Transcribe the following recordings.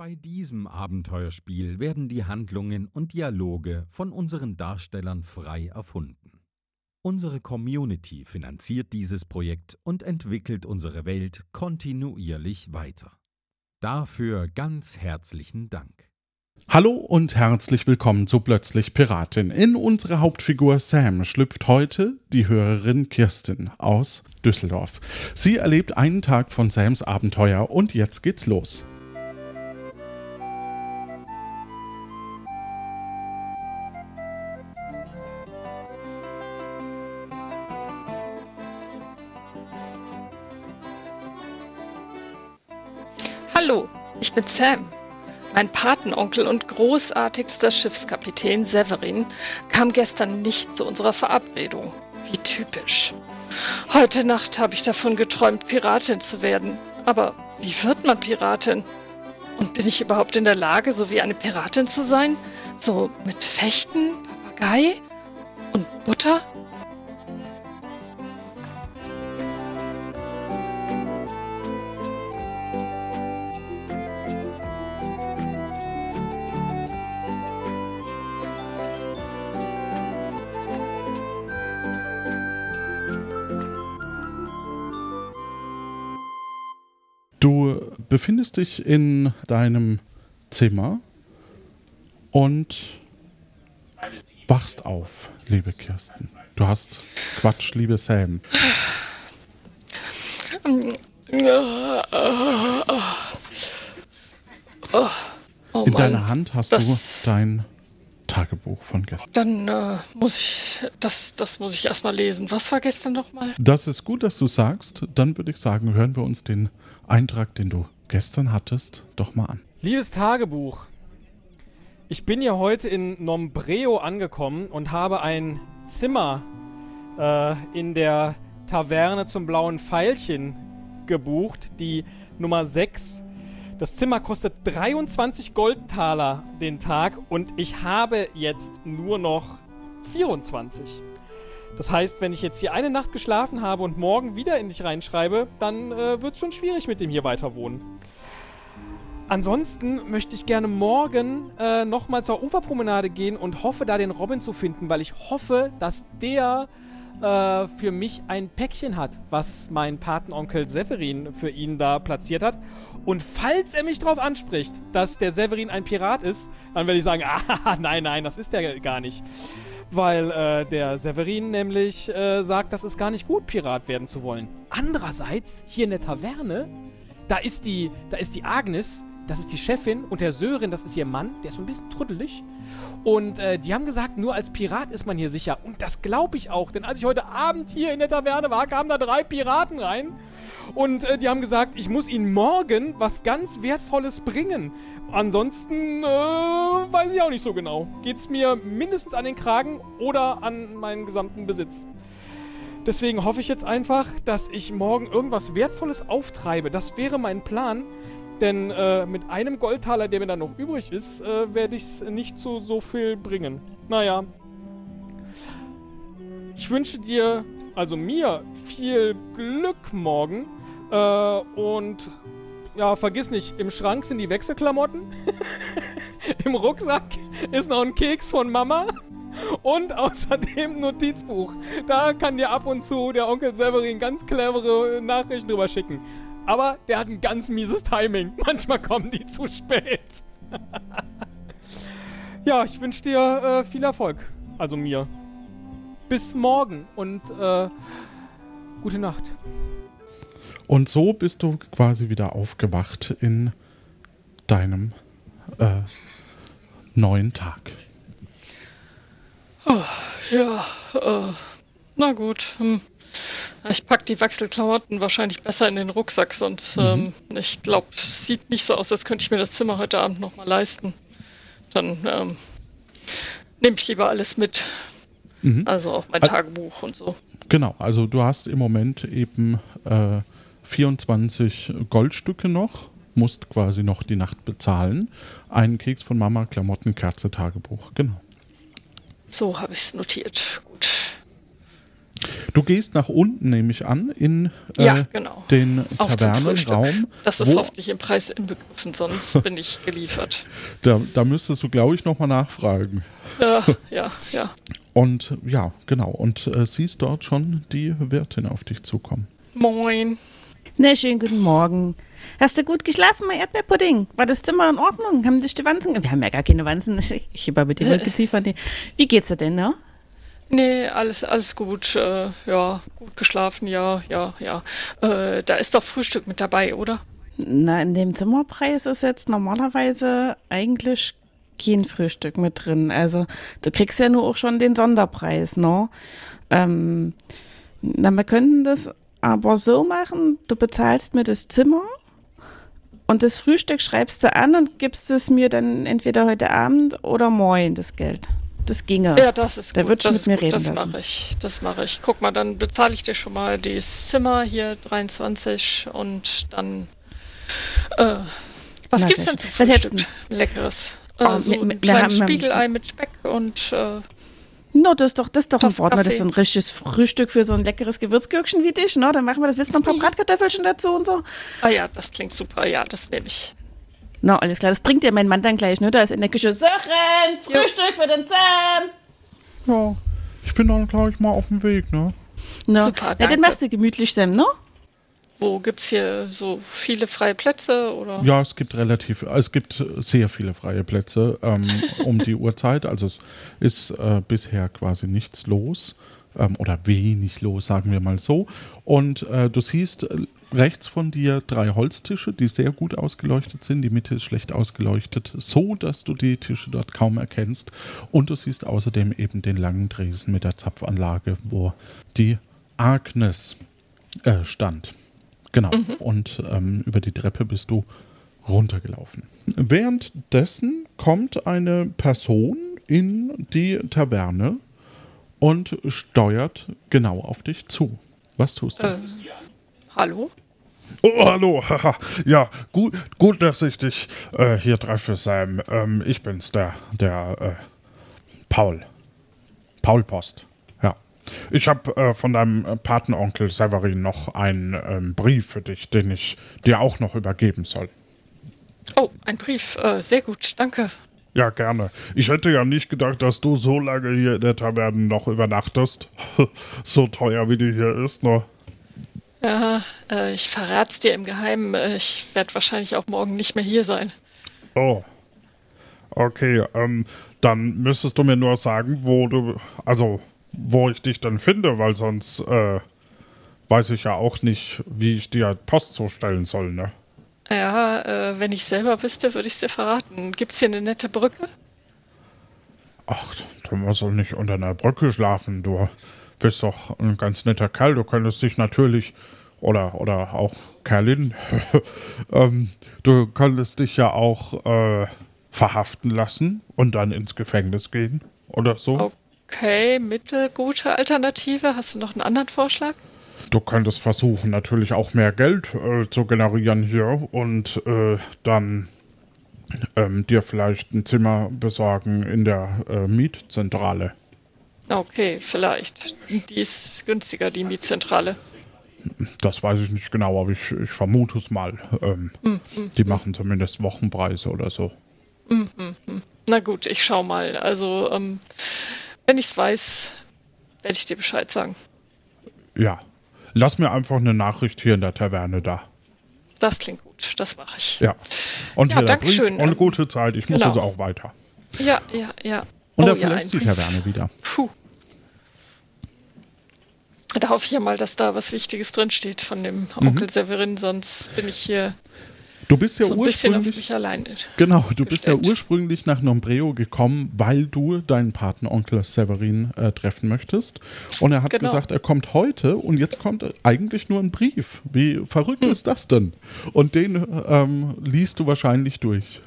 Bei diesem Abenteuerspiel werden die Handlungen und Dialoge von unseren Darstellern frei erfunden. Unsere Community finanziert dieses Projekt und entwickelt unsere Welt kontinuierlich weiter. Dafür ganz herzlichen Dank. Hallo und herzlich willkommen zu Plötzlich Piratin. In unsere Hauptfigur Sam schlüpft heute die Hörerin Kirsten aus Düsseldorf. Sie erlebt einen Tag von Sams Abenteuer und jetzt geht's los. Bin Sam. Mein Patenonkel und großartigster Schiffskapitän Severin kam gestern nicht zu unserer Verabredung. Wie typisch. Heute Nacht habe ich davon geträumt, Piratin zu werden. Aber wie wird man Piratin? Und bin ich überhaupt in der Lage, so wie eine Piratin zu sein? So mit Fechten, Papagei und Butter? Befindest dich in deinem Zimmer und wachst auf, liebe Kirsten. Du hast Quatsch, liebe Sam. In deiner Hand hast das- du dein Tagebuch von gestern. Dann äh, muss ich, das, das muss ich erstmal lesen. Was war gestern nochmal? Das ist gut, dass du sagst. Dann würde ich sagen, hören wir uns den Eintrag, den du gestern hattest, doch mal an. Liebes Tagebuch, ich bin ja heute in Nombreo angekommen und habe ein Zimmer äh, in der Taverne zum blauen Pfeilchen gebucht, die Nummer 6. Das Zimmer kostet 23 Goldtaler den Tag und ich habe jetzt nur noch 24. Das heißt, wenn ich jetzt hier eine Nacht geschlafen habe und morgen wieder in dich reinschreibe, dann äh, wird es schon schwierig mit dem hier weiter wohnen. Ansonsten möchte ich gerne morgen äh, nochmal zur Uferpromenade gehen und hoffe, da den Robin zu finden, weil ich hoffe, dass der äh, für mich ein Päckchen hat, was mein Patenonkel Severin für ihn da platziert hat. Und falls er mich darauf anspricht, dass der Severin ein Pirat ist, dann werde ich sagen, ah, nein, nein, das ist der gar nicht. Weil äh, der Severin nämlich äh, sagt, das ist gar nicht gut, Pirat werden zu wollen. Andererseits, hier in der Taverne, da ist die, da ist die Agnes, das ist die Chefin, und der Sören, das ist ihr Mann, der ist so ein bisschen truddelig. Und äh, die haben gesagt, nur als Pirat ist man hier sicher. Und das glaube ich auch, denn als ich heute Abend hier in der Taverne war, kamen da drei Piraten rein. Und äh, die haben gesagt, ich muss ihnen morgen was ganz Wertvolles bringen. Ansonsten äh, weiß ich auch nicht so genau. Geht's mir mindestens an den Kragen oder an meinen gesamten Besitz. Deswegen hoffe ich jetzt einfach, dass ich morgen irgendwas Wertvolles auftreibe. Das wäre mein Plan. Denn äh, mit einem Goldtaler, der mir dann noch übrig ist, äh, werde ich es nicht zu so viel bringen. Naja. Ich wünsche dir, also mir, viel Glück morgen. Äh, und ja, vergiss nicht, im Schrank sind die Wechselklamotten. Im Rucksack ist noch ein Keks von Mama. Und außerdem Notizbuch. Da kann dir ab und zu der Onkel Severin ganz clevere Nachrichten drüber schicken. Aber der hat ein ganz mieses Timing. Manchmal kommen die zu spät. ja, ich wünsche dir äh, viel Erfolg. Also mir. Bis morgen und äh, gute Nacht. Und so bist du quasi wieder aufgewacht in deinem äh, neuen Tag. Ja, äh, na gut. Hm. Ich pack die Wechselklamotten wahrscheinlich besser in den Rucksack, sonst, ähm, ich glaube, es sieht nicht so aus, als könnte ich mir das Zimmer heute Abend nochmal leisten. Dann ähm, nehme ich lieber alles mit. Also auch mein Tagebuch und so. Genau, also du hast im Moment eben äh, 24 Goldstücke noch, musst quasi noch die Nacht bezahlen. Einen Keks von Mama, Klamotten, Kerze, Tagebuch, genau. So habe ich es notiert. Du gehst nach unten, nehme ich an, in äh, Ja, genau. den. Tavernenraum. Das ist hoffentlich im Preis inbegriffen, sonst bin ich geliefert. Da, da müsstest du, glaube ich, nochmal nachfragen. Ja, ja, ja. Und ja, genau. Und äh, siehst dort schon die Wirtin auf dich zukommen. Moin. Na, schönen guten Morgen. Hast du gut geschlafen, mein Erdbeerpudding? War das Zimmer in Ordnung? Haben sich die Wanzen... Wir haben ja gar keine Wanzen. Ich habe mit dem geziefert. Wie geht's dir denn, ne? Nee, alles, alles gut. Äh, ja, gut geschlafen, ja, ja, ja. Äh, da ist doch Frühstück mit dabei, oder? Na, in dem Zimmerpreis ist jetzt normalerweise eigentlich kein Frühstück mit drin. Also, du kriegst ja nur auch schon den Sonderpreis, ne? Ähm, na, wir könnten das aber so machen, du bezahlst mir das Zimmer und das Frühstück schreibst du an und gibst es mir dann entweder heute Abend oder morgen, das Geld. Das ginge. Ja, das ist Der gut. wird das mit ist mir gut. reden Das mache ich. Das mache ich. Guck mal, dann bezahle ich dir schon mal das Zimmer hier 23 und dann. Äh, was Na, gibt's denn zum Frühstück? Leckeres. Oh, Äh, so ein wir kleines haben- Spiegelei mit Speck und äh, No, das ist doch, das ist doch ein Das Wort. Das ist ein richtiges Frühstück für so ein leckeres Gewürzgürkchen wie dich, ne? Dann machen wir das. Willst du noch ein paar Bratkartoffelchen dazu und so? ah ja, das klingt super. Ja, das nehme ich. Na, alles klar. Das bringt dir mein Mann dann gleich, ne? Da ist in der Küche Sören, Frühstück für den Sam. Ja, ich bin dann gleich mal auf dem Weg, ne? No. Super, Na, dann machst du gemütlich, Sam, ne? Wo gibt's hier so viele freie Plätze oder? Ja, es gibt relativ, es gibt sehr viele freie Plätze ähm, um die Uhrzeit. Also es ist äh, bisher quasi nichts los ähm, oder wenig los, sagen wir mal so. Und äh, du siehst rechts von dir drei Holztische, die sehr gut ausgeleuchtet sind. Die Mitte ist schlecht ausgeleuchtet, so dass du die Tische dort kaum erkennst. Und du siehst außerdem eben den langen Dresen mit der Zapfanlage, wo die Agnes äh, stand. Genau. Und ähm, über die Treppe bist du runtergelaufen. Währenddessen kommt eine Person in die Taverne und steuert genau auf dich zu. Was tust du? Äh, hallo? Oh, hallo. haha. ja, gut, gut, dass ich dich äh, hier treffe, Sam. Ähm, ich bin's, der, der äh, Paul. Paul Post. Ja. Ich habe äh, von deinem Patenonkel Severin noch einen ähm, Brief für dich, den ich dir auch noch übergeben soll. Oh, ein Brief. Äh, sehr gut, danke. Ja, gerne. Ich hätte ja nicht gedacht, dass du so lange hier in der Taverne noch übernachtest. so teuer wie die hier ist, ne? Ja, äh, ich verrat's dir im Geheimen. Äh, ich werde wahrscheinlich auch morgen nicht mehr hier sein. Oh. Okay, ähm, dann müsstest du mir nur sagen, wo du, also, wo ich dich dann finde, weil sonst, äh, weiß ich ja auch nicht, wie ich dir Post zustellen soll, ne? Ja, äh, wenn ich selber wüsste, würde ich dir verraten. Gibt's hier eine nette Brücke? Ach, du musst doch nicht unter einer Brücke schlafen, du bist doch ein ganz netter Kerl, du könntest dich natürlich, oder, oder auch Kerlin, ähm, du könntest dich ja auch, äh, verhaften lassen und dann ins Gefängnis gehen, oder so. Okay, mittelgute Alternative. Hast du noch einen anderen Vorschlag? Du könntest versuchen, natürlich auch mehr Geld äh, zu generieren hier und äh, dann ähm, dir vielleicht ein Zimmer besorgen in der äh, Mietzentrale. Okay, vielleicht. Die ist günstiger, die Mietzentrale. Das weiß ich nicht genau, aber ich, ich vermute es mal. Ähm, die machen zumindest Wochenpreise oder so. Na gut, ich schau mal. Also, ähm, wenn ich's weiß, werde ich dir Bescheid sagen. Ja. Lass mir einfach eine Nachricht hier in der Taverne da. Das klingt gut, das mache ich. Ja. Und Ja, danke schön. und gute Zeit. Ich muss Genau. also auch weiter. Ja, ja, ja. Und Oh er ja, verlässt die. Taverne wieder. Puh. Da hoffe ich ja mal, dass da was Wichtiges drinsteht von dem Mhm. Onkel Severin, sonst bin ich hier Du bist ja so ein bisschen auf ursprünglich. mich alleine. Genau, du bist ja gestellt. ursprünglich nach Nombreo gekommen, weil du deinen Patenonkel Severin äh, treffen möchtest. Und er hat Genau. gesagt, er kommt heute und jetzt kommt eigentlich nur ein Brief. Wie verrückt ist das denn? Und den ähm, liest du wahrscheinlich durch.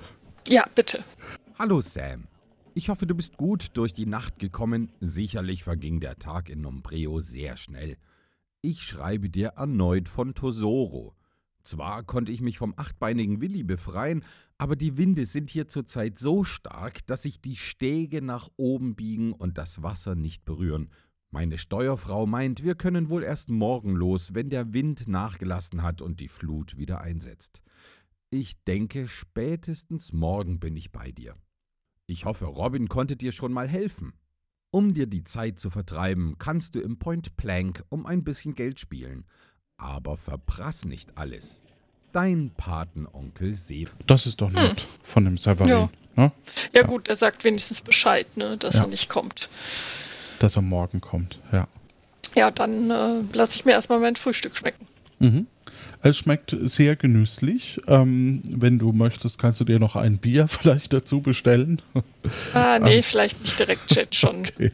Ja, bitte. Hallo Sam. Ich hoffe, du bist gut durch die Nacht gekommen. Sicherlich verging der Tag in Nombreo sehr schnell. Ich schreibe dir erneut von Tosoro. Zwar konnte ich mich vom achtbeinigen Willi befreien, aber die Winde sind hier zurzeit so stark, dass sich die Stege nach oben biegen und das Wasser nicht berühren. Meine Steuerfrau meint, wir können wohl erst morgen los, wenn der Wind nachgelassen hat und die Flut wieder einsetzt. Ich denke, spätestens morgen bin ich bei dir. Ich hoffe, Robin konnte dir schon mal helfen. Um dir die Zeit zu vertreiben, kannst du im Point Plank um ein bisschen Geld spielen. Aber verprass nicht alles. Dein Patenonkel Seb. Das ist doch nett von dem Severin, Ja. ne? Ja, gut, er sagt wenigstens Bescheid, ne, dass Ja. er nicht kommt. dass er morgen kommt. Ja. Ja, dann äh, lasse ich mir erstmal mein Frühstück schmecken. Mhm. Es schmeckt sehr genüsslich. Ähm, wenn du möchtest, kannst du dir noch ein Bier vielleicht dazu bestellen. Ah, nee, vielleicht nicht direkt Chat schon. Okay.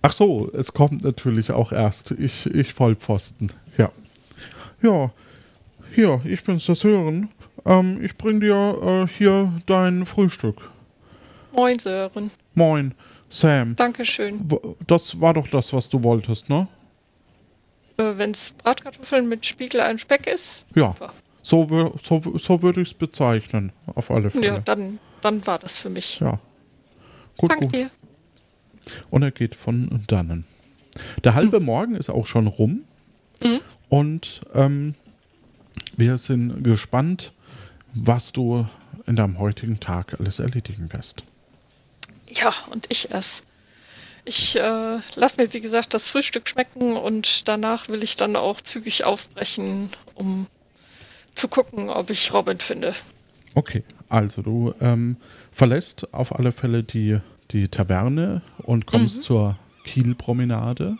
Ach so, es kommt natürlich auch erst. Ich, ich Vollpfosten. Ja. Ja. Hier, ich bin's, das Hören. Ähm, ich bring dir äh, hier dein Frühstück. Moin, Sören. Moin, Sam. Dankeschön. Das war doch das, was du wolltest, ne? Äh, Wenn es Bratkartoffeln mit Spiegelei und Speck ist, Ja. Super. So, so, so würde ich es bezeichnen. Auf alle Fälle. ja, dann, dann war das für mich. Ja. Gut, Danke gut. dir. Und er geht von dannen. Der halbe Morgen ist auch schon rum. Mhm. Und ähm, wir sind gespannt, was du in deinem heutigen Tag alles erledigen wirst. Ja, und ich erst. Ich äh, lasse mir, wie gesagt, das Frühstück schmecken und danach will ich dann auch zügig aufbrechen, um zu gucken, ob ich Robin finde. Okay, also du ähm, verlässt auf alle Fälle die, die Taverne und kommst zur Kielpromenade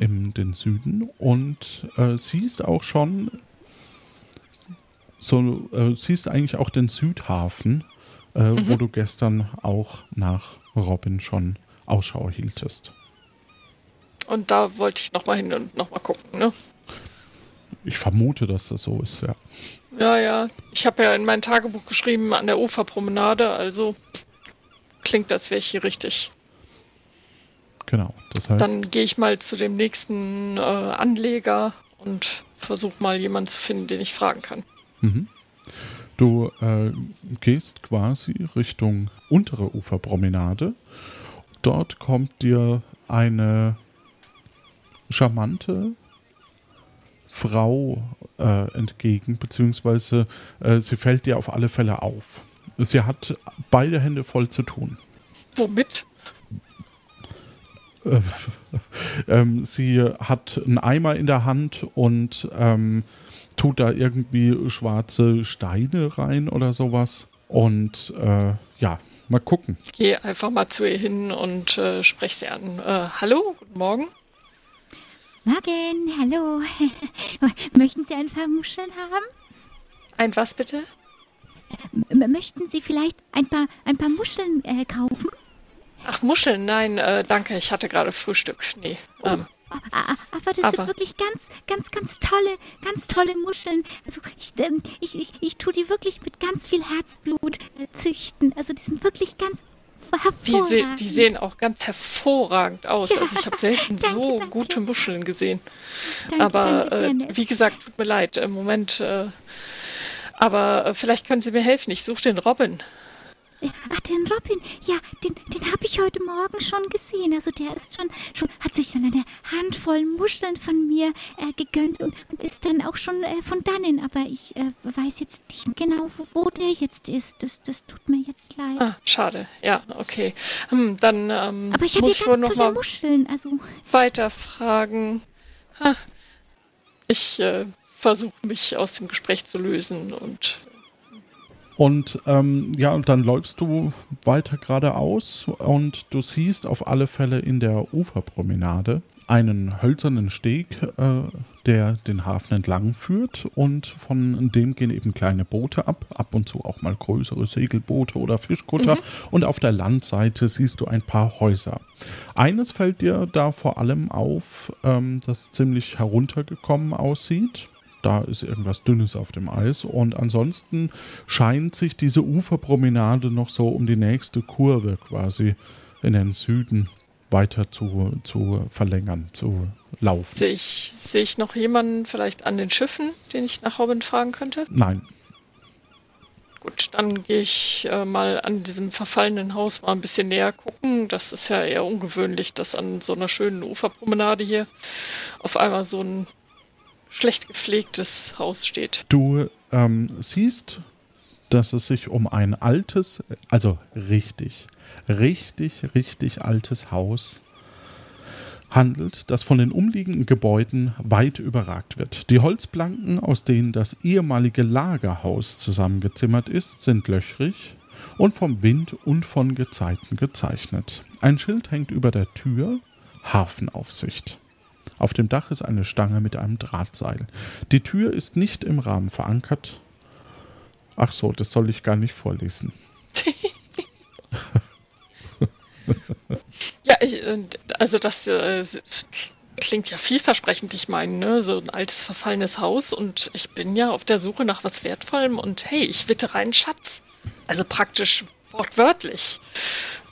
im den Süden und äh, siehst auch schon so äh, siehst eigentlich auch den Südhafen, äh, wo du gestern auch nach Robin schon Ausschau hieltest. Und da wollte ich nochmal hin und nochmal gucken, ne? Ich vermute, dass das so ist, ja. Ja, ja. Ich habe ja in mein Tagebuch geschrieben an der Uferpromenade, also klingt, als wäre ich hier richtig. Genau. Das heißt, Dann gehe ich mal zu dem nächsten äh, Anleger und versuche mal jemanden zu finden, den ich fragen kann. Mhm. Du äh, gehst quasi Richtung untere Uferpromenade. Dort kommt dir eine charmante Frau äh, entgegen, beziehungsweise äh, sie fällt dir auf alle Fälle auf. Sie hat beide Hände voll zu tun. Womit? Ähm, sie hat einen Eimer in der Hand und ähm, tut da irgendwie schwarze Steine rein oder sowas. Und äh, ja, mal gucken. Ich gehe einfach mal zu ihr hin und äh, spreche sie an. Äh, hallo, guten Morgen. Morgen, hallo. Möchten Sie ein paar Muscheln haben? Ein was bitte? M möchten Sie vielleicht ein paar, ein paar Muscheln äh, kaufen? Ach, Muscheln, nein, äh, danke, ich hatte gerade Frühstück. Nee. Ähm, Aber das Aber- sind wirklich ganz, ganz, ganz tolle, ganz tolle Muscheln. Also ich, ähm, ich, ich, ich tue die wirklich mit ganz viel Herzblut äh, züchten. Also die sind wirklich ganz die, se hervorragend. die sehen auch ganz hervorragend aus. Ja, also ich habe selten danke, so danke. gute Muscheln gesehen. Danke, aber äh, wie gesagt, tut mir leid, im Moment. Äh, aber äh, vielleicht können Sie mir helfen. Ich suche den Robin. Ach, den Robin, ja, den, den habe ich heute Morgen schon gesehen. Also der ist schon, schon hat sich dann eine Handvoll Muscheln von mir äh, gegönnt und, und ist dann auch schon äh, von dannen. Aber ich äh, weiß jetzt nicht genau, wo, der jetzt ist. Das, das tut mir jetzt leid. Ah, schade. Ja, okay. Hm, dann ähm, Aber ich muss ich wohl noch mal Muscheln. Also weiterfragen. Ha. Ich äh, versuche mich aus dem Gespräch zu lösen und Und ähm, ja, und dann läufst du weiter geradeaus und du siehst auf alle Fälle in der Uferpromenade einen hölzernen Steg, äh, der den Hafen entlang führt und von dem gehen eben kleine Boote ab, ab und zu auch mal größere Segelboote oder Fischkutter und auf der Landseite siehst du ein paar Häuser. Eines fällt dir da vor allem auf, ähm, das ziemlich heruntergekommen aussieht. Da ist irgendwas Dünnes auf dem Eis. Und ansonsten scheint sich diese Uferpromenade noch so um die nächste Kurve quasi in den Süden weiter zu, zu verlängern, zu laufen. sehe ich, sehe ich noch jemanden vielleicht an den Schiffen, den ich nach Robin fragen könnte? Nein, gut, dann gehe ich äh, mal an diesem verfallenen Haus mal ein bisschen näher gucken. Das ist ja eher ungewöhnlich, dass an so einer schönen Uferpromenade hier auf einmal so ein schlecht gepflegtes Haus steht. Du ähm, siehst, dass es sich um ein altes, also richtig, richtig, richtig altes Haus handelt, das von den umliegenden Gebäuden weit überragt wird. Die Holzplanken, aus denen das ehemalige Lagerhaus zusammengezimmert ist, sind löchrig und vom Wind und von Gezeiten gezeichnet. Ein Schild hängt über der Tür Hafenaufsicht. Auf dem Dach ist eine Stange mit einem Drahtseil. Die Tür ist nicht im Rahmen verankert. Ach so, das soll ich gar nicht vorlesen. Ja, ich, äh, also das äh, klingt ja vielversprechend, ich meine, ne? so ein altes verfallenes Haus und ich bin ja auf der Suche nach was Wertvollem und hey, ich wittere einen Schatz. Also praktisch wortwörtlich,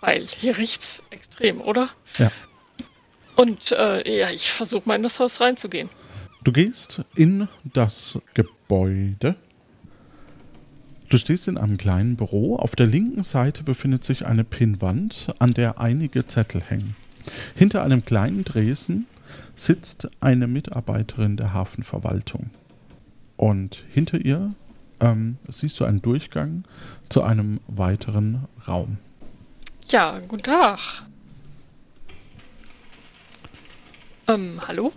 weil hier riecht's extrem, oder? Ja. Und äh, ja, ich versuche mal in das Haus reinzugehen. Du gehst in das Gebäude. Du stehst in einem kleinen Büro. Auf der linken Seite befindet sich eine Pinnwand, an der einige Zettel hängen. Hinter einem kleinen Dresen sitzt eine Mitarbeiterin der Hafenverwaltung. Und hinter ihr ähm, siehst du einen Durchgang zu einem weiteren Raum. Ja, guten Tag. Ähm, hallo?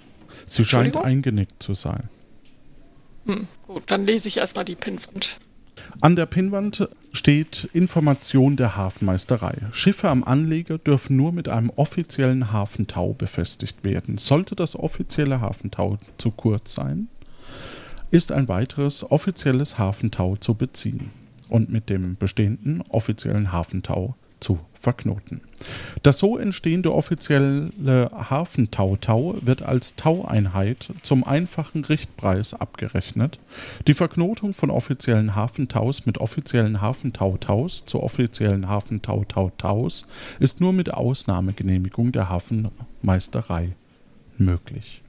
Sie scheint eingenickt zu sein. Hm, gut, dann lese ich erstmal die Pinnwand. An der Pinnwand steht Information der Hafenmeisterei. Schiffe am Anleger dürfen nur mit einem offiziellen Hafentau befestigt werden. Sollte das offizielle Hafentau zu kurz sein, ist ein weiteres offizielles Hafentau zu beziehen und mit dem bestehenden offiziellen Hafentau zu verknoten. Das so entstehende offizielle Hafentautau wird als Taueinheit zum einfachen Richtpreis abgerechnet. Die Verknotung von offiziellen Hafentaus mit offiziellen Hafentautaus zu offiziellen Hafentautautaus ist nur mit Ausnahmegenehmigung der Hafenmeisterei möglich.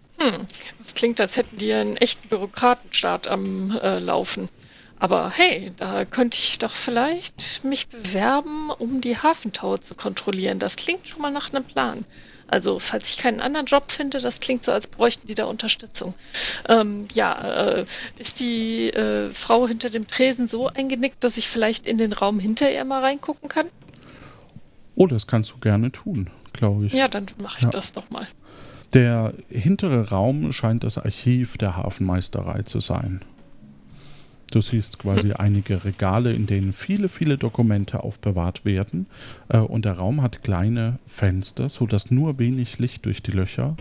Das klingt, als hätten die einen echten Bürokratenstaat am äh, Laufen. Aber hey, da könnte ich doch vielleicht mich bewerben, um die Hafentau zu kontrollieren. Das klingt schon mal nach einem Plan. Also, falls ich keinen anderen Job finde, das klingt so, als bräuchten die da Unterstützung. Ähm, ja, äh, ist die äh, Frau hinter dem Tresen so eingenickt, dass ich vielleicht in den Raum hinter ihr mal reingucken kann? Oh, das kannst du gerne tun, glaube ich. Ja, dann mache ich Ja. das doch mal. Der hintere Raum scheint das Archiv der Hafenmeisterei zu sein. Du siehst quasi einige Regale, in denen viele, viele Dokumente aufbewahrt werden. Äh, Und der Raum hat kleine Fenster, sodass nur wenig Licht durch die Löcher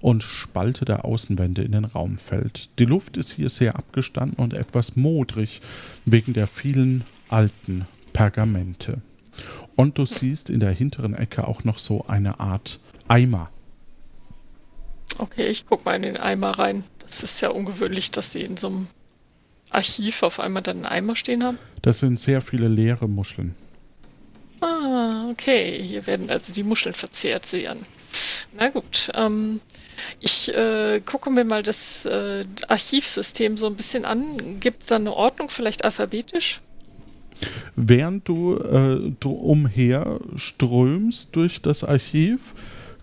und Spalte der Außenwände in den Raum fällt. Die Luft ist hier sehr abgestanden und etwas modrig wegen der vielen alten Pergamente. Und du siehst in der hinteren Ecke auch noch so eine Art Eimer. Okay, ich guck mal in den Eimer rein. Das ist ja ungewöhnlich, dass sie in so einem Archiv auf einmal dann einen Eimer stehen haben. Das sind sehr viele leere Muscheln. Ah, okay. Hier werden also die Muscheln verzehrt sehen. Na gut. Ähm, ich äh, gucke mir mal das äh, Archivsystem so ein bisschen an. Gibt es da eine Ordnung, vielleicht alphabetisch? Während du, äh, du umher strömst durch das Archiv,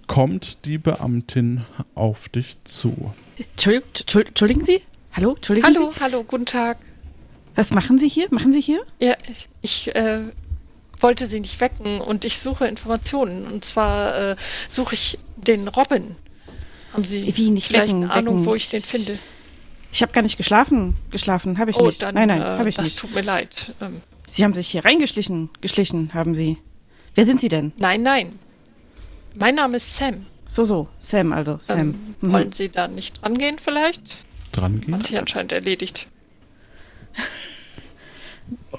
kommt die Beamtin auf dich zu. Entschuldigung, Entschuldigen Sie? Hallo? Entschuldigen Hallo, Sie? hallo, guten Tag. Was machen Sie hier? Machen Sie hier? Ja, ich, ich äh, wollte Sie nicht wecken und ich suche Informationen. Und zwar äh, suche ich den Robin. Haben Sie Wie nicht vielleicht wecken, eine Ahnung, wecken? wo ich den finde? Ich habe gar nicht geschlafen. Geschlafen habe ich oh, nicht. dann, nein, nein, äh, habe ich das nicht. tut mir leid. Ähm, Sie haben sich hier reingeschlichen. Geschlichen haben Sie. Wer sind Sie denn? nein, nein. Mein Name ist Sam. So, so. Sam, also. Sam. Ähm, Mhm. Wollen Sie da nicht rangehen vielleicht? Dran gehen? Hat sich anscheinend erledigt.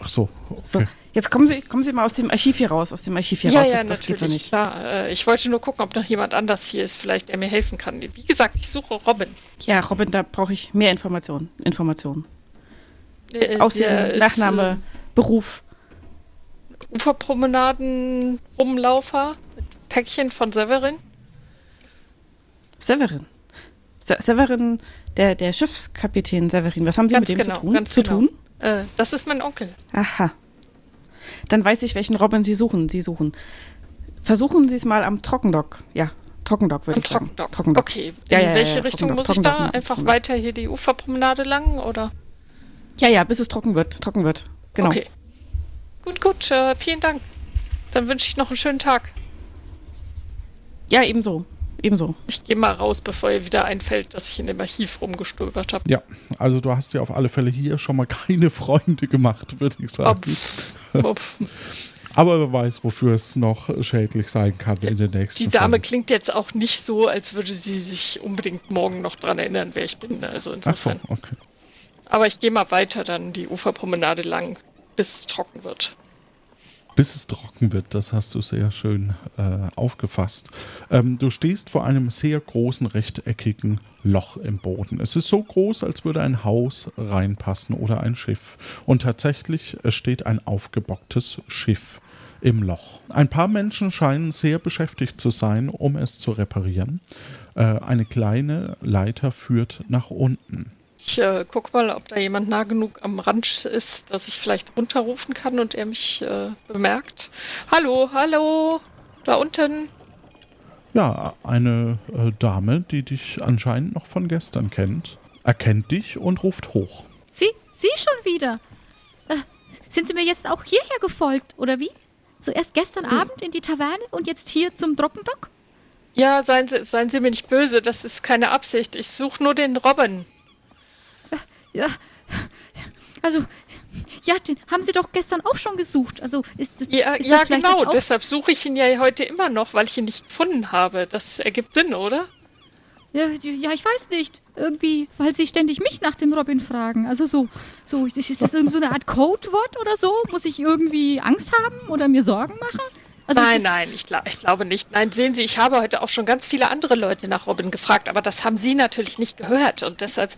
Ach so, So, okay. jetzt kommen Sie, kommen Sie mal aus dem Archiv hier raus, aus dem Archiv hier ja, raus. ja, das, das geht so natürlich, nicht. klar. Äh, ich wollte nur gucken, ob noch jemand anders hier ist, vielleicht der mir helfen kann. Wie gesagt, ich suche Robin. Ja, Robin, da brauche ich mehr Informationen. Informationen. Äh, Aussehen, der ist, Nachname, Beruf. Äh, Uferpromenaden, Rumlaufer mit Päckchen von Severin. Severin. Se Severin, der, der Schiffskapitän Severin. Was haben Sie Ganz mit dem genau, zu tun? ganz zu genau. tun? Äh, das ist mein Onkel. Aha. Dann weiß ich, welchen Robin Sie suchen. Sie suchen. Versuchen Sie es mal am Trockendock. Ja, Trockendock würde Am ich sagen. Trockendock. Trockendock. Okay. In Ja, ja, welche ja, Richtung muss ich da? Einfach weiter hier die Uferpromenade lang, oder? Ja, ja, bis es trocken wird. Trocken wird. Genau. Okay. Gut, gut. Äh, vielen Dank. Dann wünsche ich noch einen schönen Tag. Ja, ebenso. Ebenso. Ich gehe mal raus, bevor ihr wieder einfällt, dass ich in dem Archiv rumgestöbert habe. Ja, also du hast dir auf alle Fälle hier schon mal keine Freunde gemacht, würde ich sagen. Oh, Aber wer weiß, wofür es noch schädlich sein kann in den nächsten Die Dame Fällen. klingt jetzt auch nicht so, als würde sie sich unbedingt morgen noch dran erinnern, wer ich bin. Also Ach so, insofern. okay. Aber ich gehe mal weiter dann die Uferpromenade lang, bis es trocken wird. Bis es trocken wird, das hast du sehr schön äh, aufgefasst. Ähm, du stehst vor einem sehr großen rechteckigen Loch im Boden. Es ist so groß, als würde ein Haus reinpassen oder ein Schiff. Und tatsächlich, steht ein aufgebocktes Schiff im Loch. Ein paar Menschen scheinen sehr beschäftigt zu sein, um es zu reparieren. Äh, eine kleine Leiter führt nach unten. Ich äh, guck mal, ob da jemand nah genug am Rand ist, dass ich vielleicht runterrufen kann und er mich äh, bemerkt. Hallo, hallo, da unten. Ja, eine äh, Dame, die dich anscheinend noch von gestern kennt, erkennt dich und ruft hoch. Sie, Sie schon wieder? Äh, sind Sie mir jetzt auch hierher gefolgt, oder wie? Zuerst gestern Abend in die Taverne und jetzt hier zum Trockendock? Ja, seien Sie, seien Sie mir nicht böse, das ist keine Absicht. Ich suche nur den Robin. Ja. Also, ja, den haben Sie doch gestern auch schon gesucht. Also, ist das, Ja, ist ja das vielleicht genau, deshalb suche ich ihn ja heute immer noch, weil ich ihn nicht gefunden habe. Das ergibt Sinn, oder? Ja, ja, ich weiß nicht. Irgendwie, weil sie ständig mich nach dem Robin fragen. Also so, so ist das irgend so eine Art Codewort oder so? Muss ich irgendwie Angst haben oder mir Sorgen machen? Also nein, nein, ich, gla ich glaube nicht. Nein, sehen Sie, ich habe heute auch schon ganz viele andere Leute nach Robin gefragt, aber das haben Sie natürlich nicht gehört und deshalb,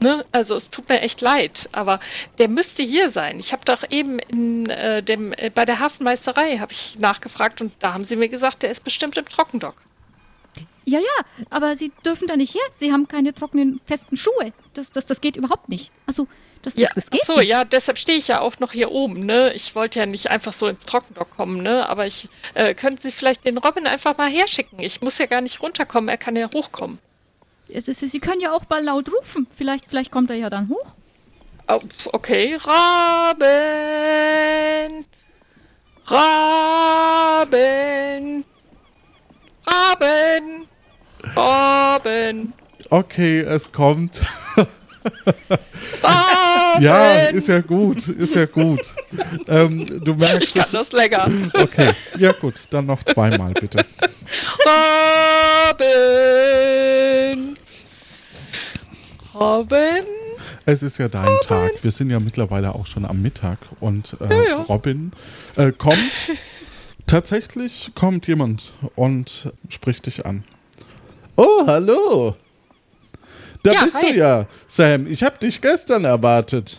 ne, also es tut mir echt leid, aber der müsste hier sein. Ich habe doch eben in äh, dem äh, bei der Hafenmeisterei habe ich nachgefragt und da haben Sie mir gesagt, der ist bestimmt im Trockendock. Ja, ja, aber sie dürfen da nicht her. Sie haben keine trockenen, festen Schuhe. Das, das, das geht überhaupt nicht. Also, das, das, Ja, das ach geht so, nicht. ja, deshalb stehe ich ja auch noch hier oben, ne? Ich wollte ja nicht einfach so ins Trockendock kommen, ne? Aber ich äh, könnten Sie vielleicht den Robin einfach mal herschicken. Ich muss ja gar nicht runterkommen, er kann ja hochkommen. Ist- Sie können ja auch mal laut rufen. Vielleicht, vielleicht kommt er ja dann hoch. Oh, okay, Raben! Raben! Raben! Raben! Okay, es kommt. Raben! Ja, ist ja gut, ist ja gut. ähm, du ich merkst kann es. das länger. Okay, ja gut, dann noch zweimal bitte. Raben! Raben! Es ist ja dein Tag. Wir sind ja mittlerweile auch schon am Mittag und äh, Ja, ja. Robin äh, kommt. Tatsächlich kommt jemand und spricht dich an. Oh, hallo. Da Ja, bist hi. du ja, Sam. Ich habe dich gestern erwartet.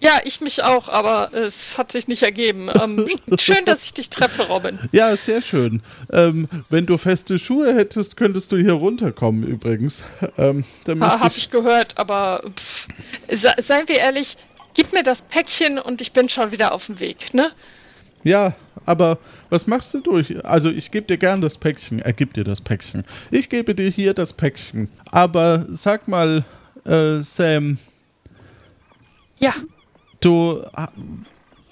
Ja, ich mich auch, aber es hat sich nicht ergeben. Ähm, schön, dass ich dich treffe, Robin. Ja, sehr schön. Ähm, wenn du feste Schuhe hättest, könntest du hier runterkommen übrigens. Ähm, Ha, müsste hab ich, ich gehört, aber pff, se seien wir ehrlich, gib mir das Päckchen und ich bin schon wieder auf dem Weg, ne? Ja, aber was machst du durch? Also ich gebe dir gern das Päckchen. Er gibt dir das Päckchen. Ich gebe dir hier das Päckchen. Aber sag mal, äh, Sam, Ja, du,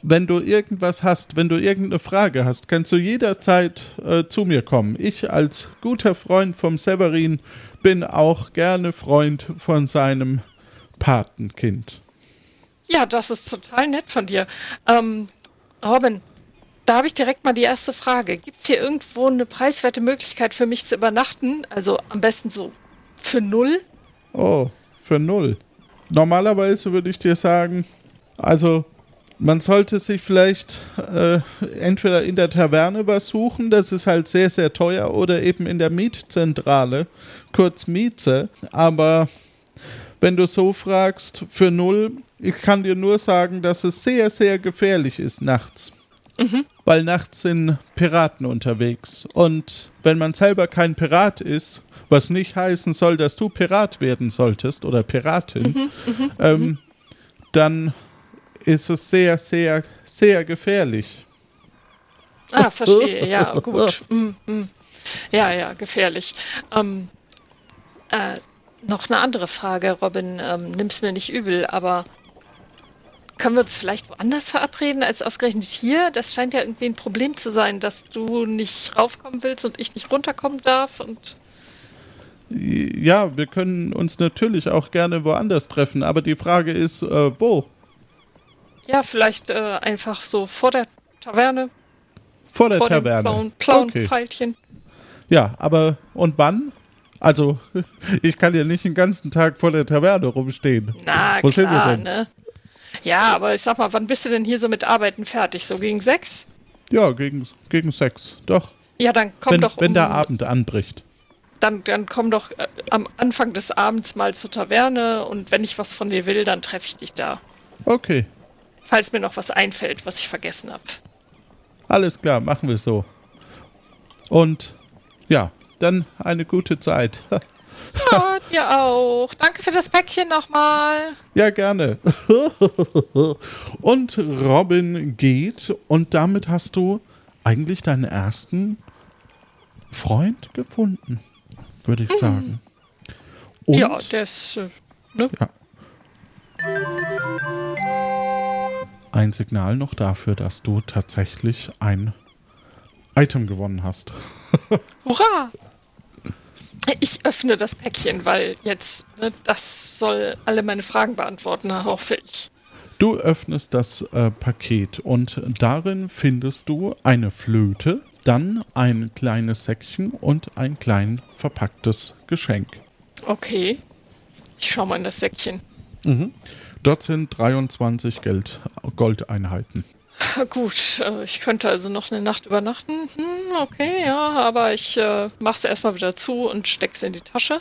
wenn du irgendwas hast, wenn du irgendeine Frage hast, kannst du jederzeit äh, zu mir kommen. Ich als guter Freund vom Severin bin auch gerne Freund von seinem Patenkind. ja, das ist total nett von dir. Ähm, Robin, da habe ich direkt mal die erste Frage. Gibt es hier irgendwo eine preiswerte Möglichkeit für mich zu übernachten? Also am besten so für null? Oh, für null. Normalerweise würde ich dir sagen, also man sollte sich vielleicht äh, entweder in der Taverne was suchen, das ist halt sehr, sehr teuer, oder eben in der Mietzentrale, kurz Mieze. Aber wenn du so fragst, für null, ich kann dir nur sagen, dass es sehr, sehr gefährlich ist nachts. Weil nachts sind Piraten unterwegs. Und wenn man selber kein Pirat ist, was nicht heißen soll, dass du Pirat werden solltest oder Piratin, ähm, dann ist es sehr, sehr, sehr gefährlich. Ah, verstehe, ja, gut. Mm, mm. Ja, ja, gefährlich. Ähm, äh, noch eine andere Frage, Robin. Ähm, nimm's mir nicht übel, aber können wir uns vielleicht woanders verabreden als ausgerechnet hier? Das scheint ja irgendwie ein Problem zu sein, dass du nicht raufkommen willst und ich nicht runterkommen darf und. Ja, wir können uns natürlich auch gerne woanders treffen, aber die Frage ist, äh, wo? Ja, vielleicht äh, einfach so vor der Taverne. Vor der vor Taverne. Dem blauen, blauen Okay. Pfeilchen. Ja, aber und wann? Also, ich kann ja nicht den ganzen Tag vor der Taverne rumstehen. Na Wo sind wir klar, denn? ne? Ja, aber ich sag mal, wann bist du denn hier so mit Arbeiten fertig? So gegen sechs? Ja, gegen, gegen sechs. Doch. Ja, dann komm wenn, doch wenn um, der Abend anbricht. dann, dann komm doch äh, am Anfang des Abends mal zur Taverne und wenn ich was von dir will, dann treffe ich dich da. Okay, Falls mir noch was einfällt, was ich vergessen habe. alles klar, machen wir so. Und ja, dann eine gute Zeit. Ja, dir auch. Danke für das Päckchen nochmal. Ja, gerne. und Robin geht und damit hast du eigentlich deinen ersten Freund gefunden, würde ich sagen. Und Ja, das. Äh, ne? ein Signal noch dafür, dass du tatsächlich ein Item gewonnen hast. Hurra! Ich öffne das Päckchen, weil jetzt, ne, das soll alle meine Fragen beantworten, hoffe ich. Du öffnest das äh, Paket und darin findest du eine Flöte, dann ein kleines Säckchen und ein klein verpacktes Geschenk. Okay. Ich schau mal in das Säckchen. Dort sind 23 Geld, Goldeinheiten. Gut, äh, ich könnte also noch eine Nacht übernachten. Hm, okay, ja, aber ich äh, mach's erstmal wieder zu und steck's in die Tasche.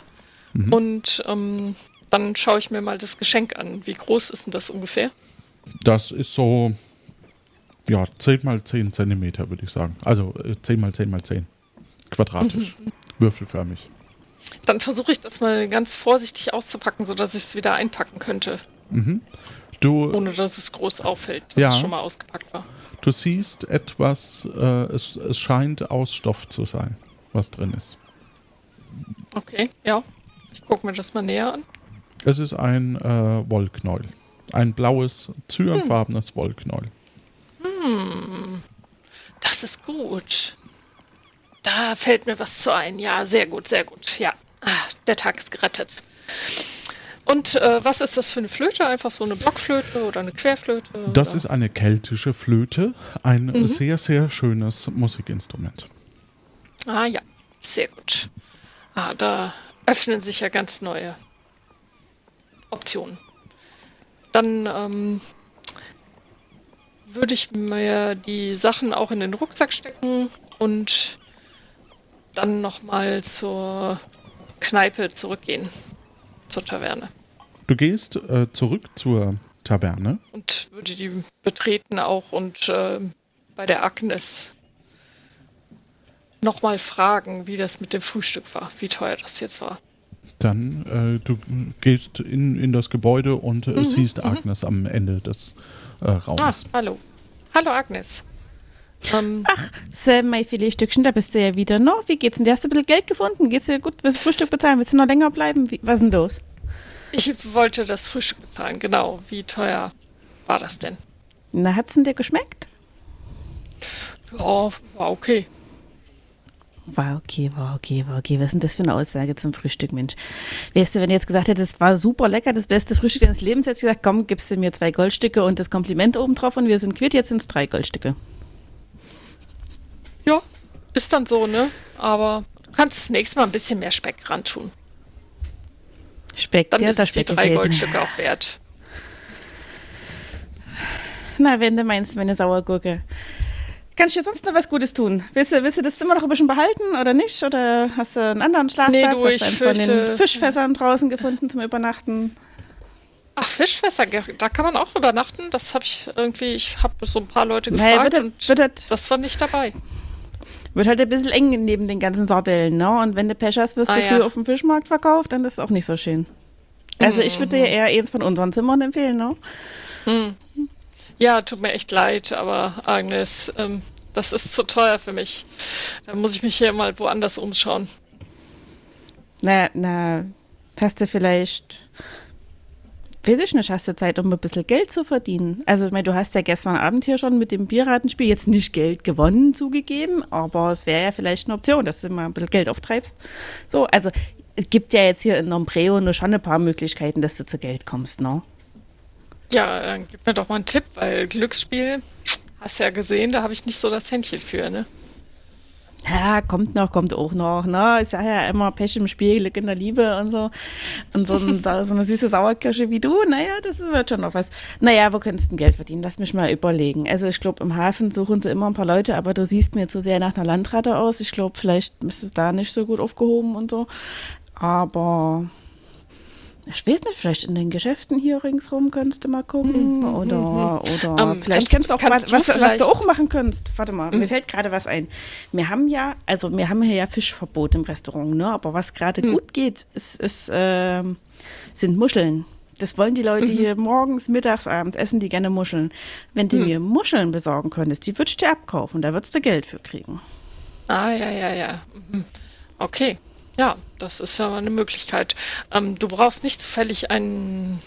Und ähm, dann schaue ich mir mal das Geschenk an. Wie groß ist denn das ungefähr? Das ist so, ja, 10 mal 10 Zentimeter, würde ich sagen. Also äh, 10 mal 10 mal 10. Quadratisch. Würfelförmig. Dann versuche ich das mal ganz vorsichtig auszupacken, sodass ich es wieder einpacken könnte, Du, ohne dass es groß auffällt, dass Ja. es schon mal ausgepackt war. du siehst etwas, äh, es, es scheint aus Stoff zu sein, was drin ist. Okay, ja. Ich gucke mir das mal näher an. Es ist ein äh, Wollknäuel. Ein blaues, zyanfarbenes Wollknäuel. Das ist gut. Da fällt mir was zu ein. Ja, sehr gut, sehr gut. Ja, ah, der Tag ist gerettet. Und äh, was ist das für eine Flöte? Einfach so eine Blockflöte oder eine Querflöte? Das oder? ist eine keltische Flöte, ein sehr, sehr schönes Musikinstrument. Ah ja, sehr gut. Ah, da öffnen sich ja ganz neue Optionen. Dann ähm, würde ich mir die Sachen auch in den Rucksack stecken und dann nochmal zur Kneipe zurückgehen, zur Taverne. Du gehst äh, zurück zur Taverne. Und würde die betreten auch und ähm, bei der Agnes nochmal fragen, wie das mit dem Frühstück war, wie teuer das jetzt war. Dann äh, du gehst in, in das Gebäude und Mhm, äh, siehst Agnes am Ende des äh, Ah, Raumes. hallo. Hallo Agnes. Ähm, Sam, mein Filetstückchen, da bist du ja wieder noch. Wie geht's denn? dir? Hast du ein bisschen Geld gefunden? Geht's dir gut? Willst du Frühstück bezahlen? Willst du noch länger bleiben? Wie, was ist denn los? Ich wollte das Frühstück bezahlen, genau. Wie teuer war das denn? Na, hat's denn dir geschmeckt? Ja, war okay. War okay, war okay, war okay. Was ist denn das für eine Aussage zum Frühstück, Mensch? Weißt du, wenn du jetzt gesagt hättest, es war super lecker, das beste Frühstück deines Lebens, hättest du gesagt, komm, gibst du mir zwei Goldstücke und das Kompliment obendrauf und wir sind quitt, jetzt sind es drei Goldstücke. Ja, ist dann so, ne? Aber du kannst das nächste Mal ein bisschen mehr Speck ran tun. Speck, Dann ja, ist da es die drei. Goldstücke auch wert. Na, wenn du meinst, meine Sauergurke. Kannst du dir sonst noch was Gutes tun? Willst du, willst du das Zimmer noch ein bisschen behalten oder nicht? Oder hast du einen anderen Schlafplatz? Nee, du, hast ich du einen von den Fischfässern draußen gefunden zum Übernachten? Ach, Fischfässer, da kann man auch übernachten. Das habe ich irgendwie, ich habe so ein paar Leute Naja, gefragt und halt- wird, halt, das war nicht dabei. Wird halt ein bisschen eng neben den ganzen Sardellen, ne? Und wenn du Pech hast, wirst Ah, du ja. früh auf dem Fischmarkt verkauft, dann ist das auch nicht so schön. Also ich würde dir eher eins von unseren Zimmern empfehlen, ne? Ja, tut mir echt leid, aber Agnes, ähm, das ist zu teuer für mich. Da muss ich mich hier mal woanders umschauen. Na, na, hast du vielleicht, weiß ich nicht, hast du Zeit, um ein bisschen Geld zu verdienen? Also, ich meine, du hast ja gestern Abend hier schon mit dem Piratenspiel jetzt nicht Geld gewonnen zugegeben, aber es wäre ja vielleicht eine Option, dass du mal ein bisschen Geld auftreibst. So, also, es gibt ja jetzt hier in Nombreo nur schon ein paar Möglichkeiten, dass du zu Geld kommst, ne? Ja, dann gib mir doch mal einen Tipp, weil Glücksspiel, hast ja gesehen, da habe ich nicht so das Händchen für, ne? Ja, kommt noch, kommt auch noch. Ne? Ich sage ja immer Pech im Spiel, Glück in der Liebe und so. Und so, ein, so eine süße Sauerkirsche wie du, naja, das wird schon noch was. Naja, wo könntest du Geld verdienen? Lass mich mal überlegen. Also ich glaube, im Hafen suchen sie immer ein paar Leute, aber du siehst mir zu sehr nach einer Landratte aus. Ich glaube, vielleicht ist es da nicht so gut aufgehoben und so. Aber ich weiß nicht, vielleicht in den Geschäften hier ringsrum könntest du mal gucken. Mhm, oder oder Ähm, vielleicht kannst- kennst du auch kannst was, du was, was du auch machen könntest. Warte mal, Mhm. mir fällt gerade was ein. Wir haben ja, also wir haben hier ja Fischverbot im Restaurant, ne? Aber was gerade Mhm. gut geht, ist, ist, ähm, sind Muscheln. Das wollen die Leute Mhm. hier morgens, mittags, abends, essen die gerne Muscheln. Wenn Mhm. du mir Muscheln besorgen könntest, die würdest du dir abkaufen, da würdest du Geld für kriegen. Ah, ja, ja, ja. Mhm. Okay. Ja, das ist ja mal eine Möglichkeit. Ähm, du brauchst nicht zufällig einen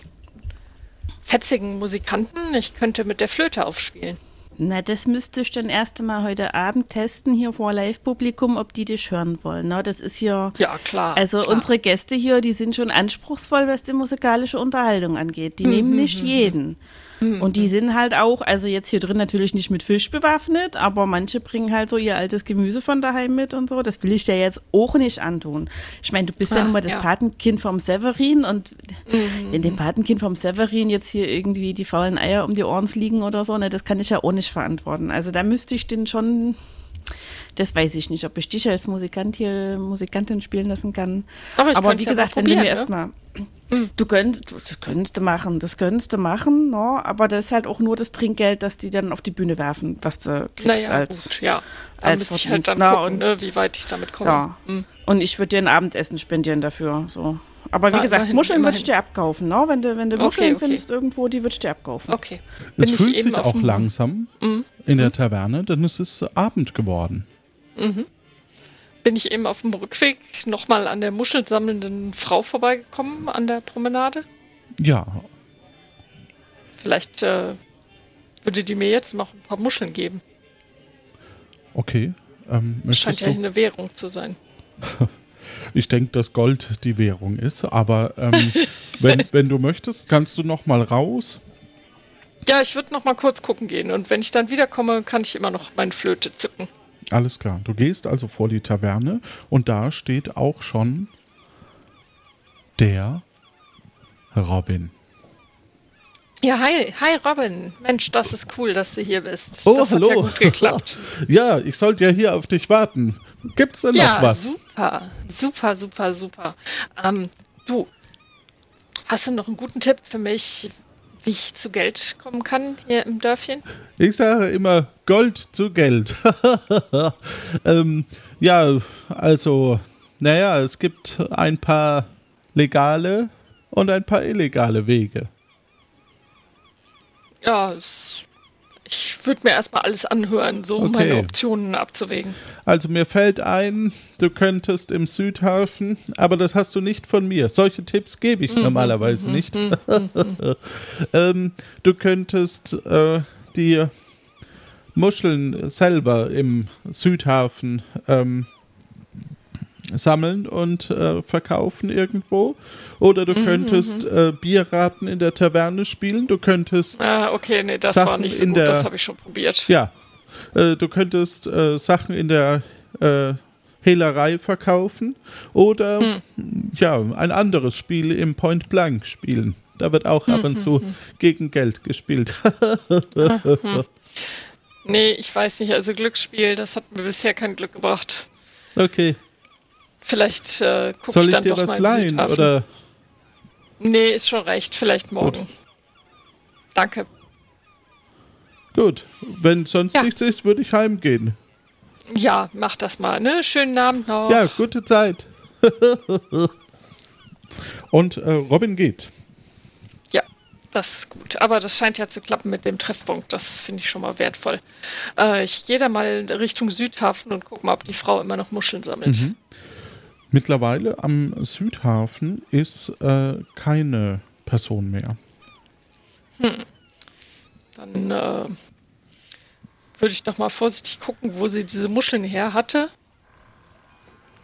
fetzigen Musikanten. Ich könnte mit der Flöte aufspielen. Na, das müsste ich dann erst einmal heute Abend testen hier vor Live-Publikum, ob die dich hören wollen. Na, das ist hier. Ja, klar. Also klar. unsere Gäste hier, die sind schon anspruchsvoll, was die musikalische Unterhaltung angeht. Die Mhm, nehmen nicht jeden. Und die sind halt auch, also jetzt hier drin natürlich nicht mit Fisch bewaffnet, aber manche bringen halt so ihr altes Gemüse von daheim mit und so. Das will ich dir jetzt auch nicht antun. Ich meine, du bist ja Ah, nun mal das ja. Patenkind vom Severin und Mhm. wenn dem Patenkind vom Severin jetzt hier irgendwie die faulen Eier um die Ohren fliegen oder so, ne, das kann ich ja auch nicht verantworten. Also da müsste ich den schon, das weiß ich nicht, ob ich dich als Musikant hier, Musikantin spielen lassen kann. Aber ich Aber wie ja gesagt, wenn du mir ne? erstmal, du könntest, das könntest du machen, das könntest du machen, no, aber das ist halt auch nur das Trinkgeld, das die dann auf die Bühne werfen, was du kriegst Naja, als, gut, ja. Als müsste ich halt dann Verdienst. Gucken, und- ne, wie weit ich damit komme. ja. Hm. Und ich würde dir ein Abendessen spendieren dafür, so. Aber wie gesagt, Muscheln würde ich immerhin. dir abkaufen, no? Wenn du, wenn du Okay, Muscheln okay. findest irgendwo, die würde ich dir abkaufen. Okay. Es Bin fühlt sich auch dem- Mhm. langsam in der Taverne, denn es ist Abend geworden. Bin ich eben auf dem Rückweg nochmal an der muschelsammelnden Frau vorbeigekommen an der Promenade? Ja, Vielleicht äh, würde die mir jetzt noch ein paar Muscheln geben. okay. Ähm, Scheint ja du? eine Währung zu sein. Ich denke, dass Gold die Währung ist, aber ähm, wenn, wenn du möchtest, kannst du noch mal raus. Ja, ich würde noch mal kurz gucken gehen und wenn ich dann wiederkomme, kann ich immer noch meine Flöte zücken. Alles klar. Du gehst also vor die Taverne und da steht auch schon der Robin. Ja, hi, hi Robin. Mensch, das ist cool, dass du hier bist. Oh, das hat ja gut geklappt. ja, ich sollte ja hier auf dich warten. Gibt's denn ja, noch was? super, super, super, super. Ähm, du, hast du noch einen guten Tipp für mich, wie ich zu Geld kommen kann hier im Dörfchen? Ich sage immer Gold zu Geld. ähm, ja, also, naja, es gibt ein paar legale und ein paar illegale Wege. Ja, es, ich würde mir erstmal alles anhören, so um Okay. meine Optionen abzuwägen. Also mir fällt ein, du könntest im Südhafen, aber das hast du nicht von mir. Solche Tipps gebe ich normalerweise nicht. ähm, du könntest äh, die Muscheln selber im Südhafen ähm, sammeln und äh, verkaufen irgendwo. Oder du könntest äh, Bierraten in der Taverne spielen. Du könntest Ah, okay, nee, das war Sachen nicht so in gut, der- das habe ich schon probiert. ja, äh, du könntest äh, Sachen in der äh, Hehlerei verkaufen oder Hm. ja, ein anderes Spiel im Point Blank spielen. Da wird auch ab und zu gegen Geld gespielt. Nee, ich weiß nicht, also Glücksspiel, das hat mir bisher kein Glück gebracht. okay, Vielleicht äh, gucke soll ich ich dann dir doch mal was im leihen Südhafen. oder Nee, ist schon recht, vielleicht morgen. Danke. gut, wenn sonst Ja. nichts ist, würde ich heimgehen. Ja, mach das mal, ne? Schönen Abend noch. Ja, gute Zeit. und äh, Robin geht. Ja. Das ist gut. Aber das scheint ja zu klappen mit dem Treffpunkt. Das finde ich schon mal wertvoll. Äh, ich gehe da mal Richtung Südhafen und gucke mal, ob die Frau immer noch Muscheln sammelt. Mhm. Mittlerweile am Südhafen ist äh, keine Person mehr. Dann äh, würde ich noch mal vorsichtig gucken, wo sie diese Muscheln her hatte.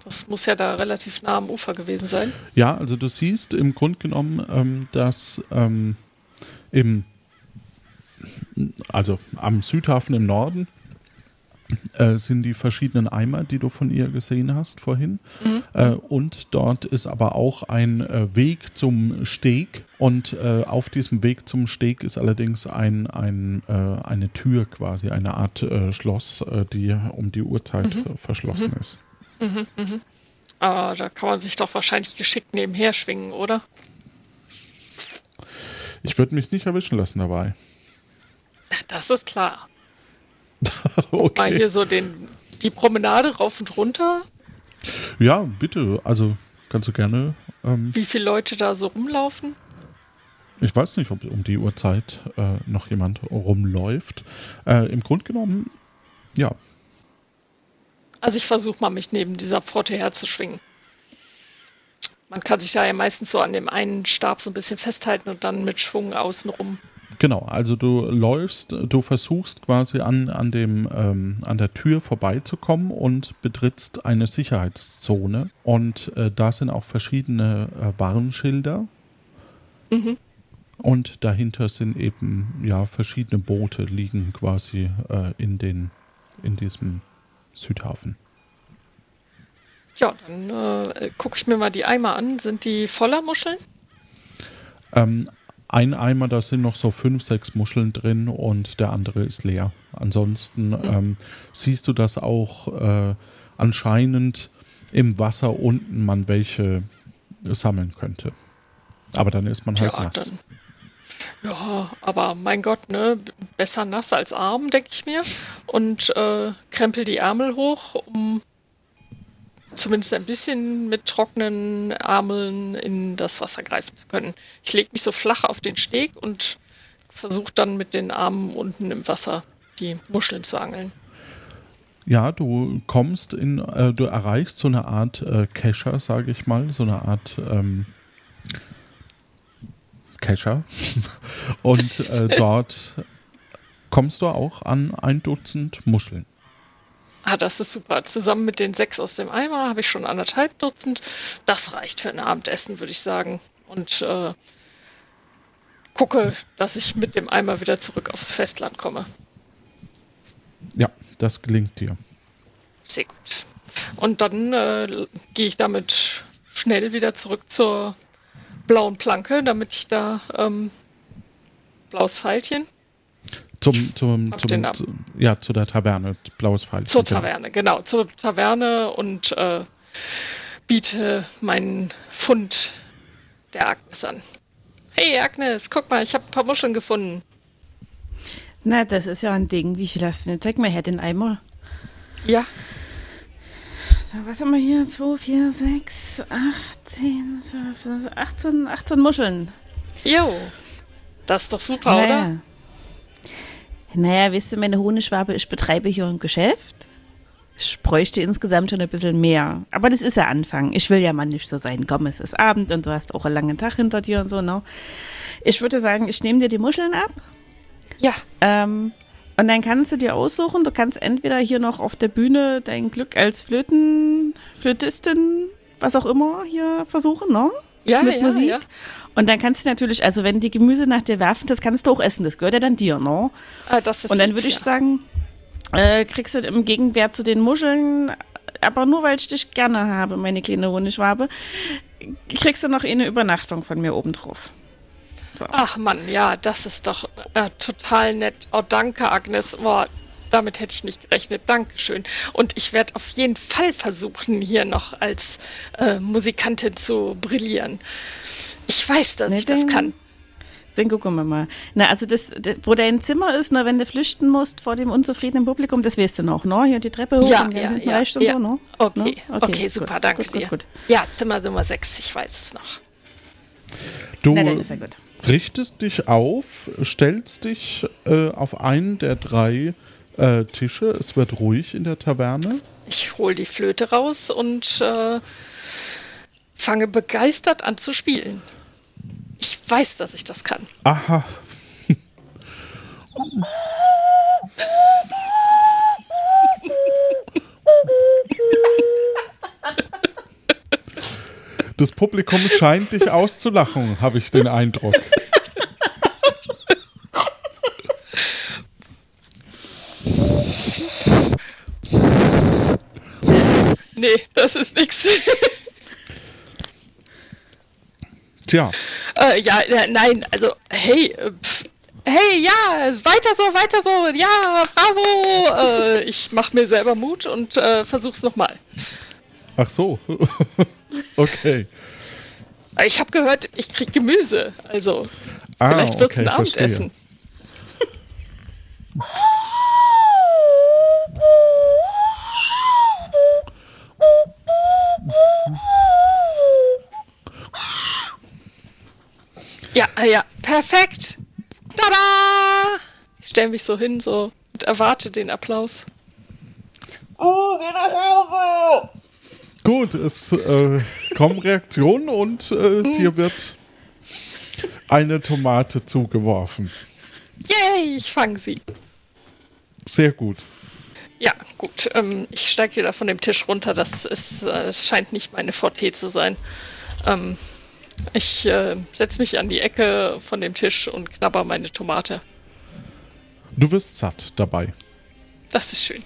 Das muss ja da relativ nah am Ufer gewesen sein. Ja, also du siehst im Grunde genommen, ähm, dass ähm, im, also am Südhafen im Norden äh, sind die verschiedenen Eimer, die du von ihr gesehen hast vorhin. Äh, und dort ist aber auch ein äh, Weg zum Steg. Und äh, auf diesem Weg zum Steg ist allerdings ein, ein, äh, eine Tür quasi, eine Art äh, Schloss, die um die Uhrzeit äh, verschlossen ist. Aber da kann man sich doch wahrscheinlich geschickt nebenher schwingen, oder? Ich würde mich nicht erwischen lassen dabei. Das ist klar. Mal okay. hier so den, die Promenade rauf und runter. Ja, bitte. Also kannst du gerne. Ähm, Wie viele Leute da so rumlaufen? ich weiß nicht, ob um die Uhrzeit äh, noch jemand rumläuft. Äh, Im Grunde genommen, ja. Also ich versuche mal, mich neben dieser Pforte herzuschwingen. Man kann sich da ja meistens so an dem einen Stab so ein bisschen festhalten und dann mit Schwung außenrum. Genau, also du läufst, du versuchst quasi an, an, dem, ähm, an der Tür vorbeizukommen und betrittst eine Sicherheitszone. Und äh, da sind auch verschiedene äh, Warnschilder. Und dahinter sind eben ja verschiedene Boote liegen quasi äh, in, den, in diesem Südhafen. Ja, dann äh, gucke ich mir mal die Eimer an. Sind die voller Muscheln? Ähm, ein Eimer, da sind noch so fünf, sechs Muscheln drin und der andere ist leer. Ansonsten ähm, siehst du, dass auch äh, anscheinend im Wasser unten man welche sammeln könnte. Aber dann ist man halt Ja, nass. dann. Ja, aber mein Gott, ne? Besser nass als arm, denke ich mir. Und äh, krempel die Ärmel hoch, um zumindest ein bisschen mit trockenen Ärmeln in das Wasser greifen zu können. Ich lege mich so flach auf den Steg und versuche dann mit den Armen unten im Wasser die Muscheln zu angeln. Ja, du kommst in, äh, du erreichst so eine Art äh, Kescher, sage ich mal, so eine Art ähm, Kescher. Und äh, dort kommst du auch an ein Dutzend Muscheln. Ah, das ist super. Zusammen mit den sechs aus dem Eimer habe ich schon anderthalb Dutzend. Das reicht für ein Abendessen, würde ich sagen. Und äh, gucke, dass ich mit dem Eimer wieder zurück aufs Festland komme. Ja, das gelingt dir. Sehr gut. Und dann äh, gehe ich damit schnell wieder zurück zur blauen Planke, damit ich da ähm, blaues Pfeilchen Zum, zum, zum, den Namen. zu, ja, zu der Taverne, blaues Pfeil. zur Taverne, genau, zur Taverne und äh, biete meinen Fund der Agnes an. Hey Agnes, guck mal, ich habe ein paar Muscheln gefunden. Na, das ist ja ein Ding. Wie viel hast du denn? Zeig mal her den Eimer. Ja, So, was haben wir hier? 2, 4, 6, 8, 10, 12, 18, 18 Muscheln. jo. Das ist doch super, oder? Naja. Wisst ihr, meine Honigwabe, ich betreibe hier ein Geschäft. Ich bräuchte insgesamt schon ein bisschen mehr. Aber das ist ja Anfang. Ich will ja mal nicht so sein. Komm, es ist Abend und du hast auch einen langen Tag hinter dir und so, ne? Ich würde sagen, ich nehme dir die Muscheln ab. Ja, Ähm, und dann kannst du dir aussuchen, du kannst entweder hier noch auf der Bühne dein Glück als Flöten, Flötistin, was auch immer, hier versuchen, ne? Ja, Mit ja, Musik. ja. Und dann kannst du natürlich, also wenn die Gemüse nach dir werfen, das kannst du auch essen, das gehört ja dann dir, ne? Ah, das ist Und dann würde ich sagen, äh, kriegst du im Gegenwert zu den Muscheln, aber nur weil ich dich gerne habe, meine kleine Honigwabe, kriegst du noch eine Übernachtung von mir obendrauf. Ach Mann, ja, das ist doch äh, total nett. Oh, danke, Agnes. Boah, damit hätte ich nicht gerechnet. Dankeschön. Und ich werde auf jeden Fall versuchen, hier noch als äh, Musikantin zu brillieren. Ich weiß, dass Ne, ich das kann. Dann gucken wir mal. Na, also das, das wo dein Zimmer ist, na, wenn du flüchten musst vor dem unzufriedenen Publikum, das weißt du noch, ne? Hier die Treppe hoch Ja, und ja, ja, und ja. so, ne? Okay, Ne? okay, gut, super, gut, danke gut, dir. Gut, gut. Ja, Zimmer Nummer 6, ich weiß es noch. Du Na, dann ist ja gut. richtest dich auf, stellst dich äh, auf einen der drei äh, Tische. Es wird ruhig in der Taverne. Ich hole die Flöte raus und äh, fange begeistert an zu spielen. Ich weiß, dass ich das kann. Aha. Das Publikum scheint dich auszulachen, habe ich den Eindruck. Nee, das ist nix. Tja, äh, ja, nein, also, hey, äh, pf, hey, ja, weiter so, weiter so, ja, bravo. Äh, ich mach mir selber Mut und äh, versuch's nochmal. ach so. okay. Ich habe gehört, ich krieg Gemüse, also Ah, vielleicht wird's okay, ein Abendessen. ah ja, perfekt. Tada! Ich stelle mich so hin, so und erwarte den Applaus. Gut, es äh, kommen Reaktionen und äh, dir wird eine Tomate zugeworfen. Yay, ich fange sie. Sehr gut. Ja, gut. Ähm, ich steige wieder von dem Tisch runter. Das ist, äh, es scheint nicht meine Forte zu sein. Ähm, ich äh, setze mich an die Ecke von dem Tisch und knabber meine Tomate. Du wirst satt dabei. Das ist schön.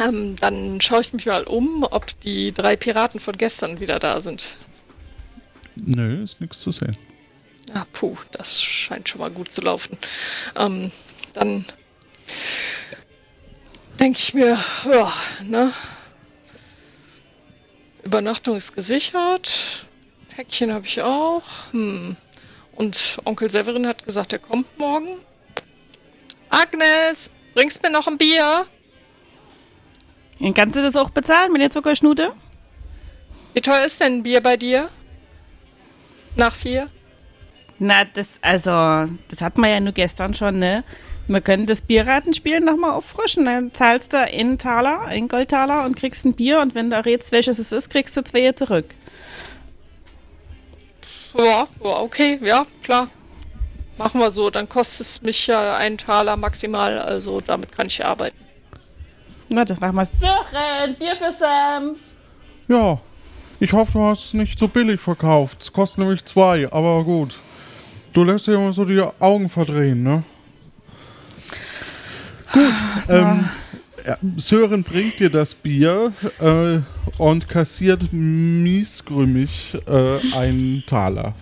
Ähm, dann schaue ich mich mal um, ob die drei Piraten von gestern wieder da sind. Nö, ist nichts zu sehen. Ah, puh, das scheint schon mal gut zu laufen. Ähm, dann denke ich mir, ja, ne? Übernachtung ist gesichert. Päckchen habe ich auch. Hm. Und Onkel Severin hat gesagt, er kommt morgen. Agnes, bringst mir noch ein Bier? Dann kannst du das auch bezahlen mit der Zuckerschnute? Wie teuer ist denn ein Bier bei dir? Nach vier? Na, das, also, das hatten wir ja nur gestern schon, ne? Wir können das Bierratenspiel nochmal auffrischen. Dann zahlst du einen Taler, einen Goldtaler und kriegst ein Bier und wenn du rätst, welches es ist, kriegst du zwei zurück. Ja, ja, okay, ja, klar. Machen wir so. Dann kostet es mich ja einen Taler maximal, also damit kann ich arbeiten. Na, das machen wir. Sören, Bier für Sam. Ja, ich hoffe, du hast es nicht so billig verkauft. Es kostet nämlich zwei, aber gut. Du lässt dir immer so die Augen verdrehen, ne? Gut, ähm, ja, Sören bringt dir das Bier äh, und kassiert miesgrümmig äh, einen Taler.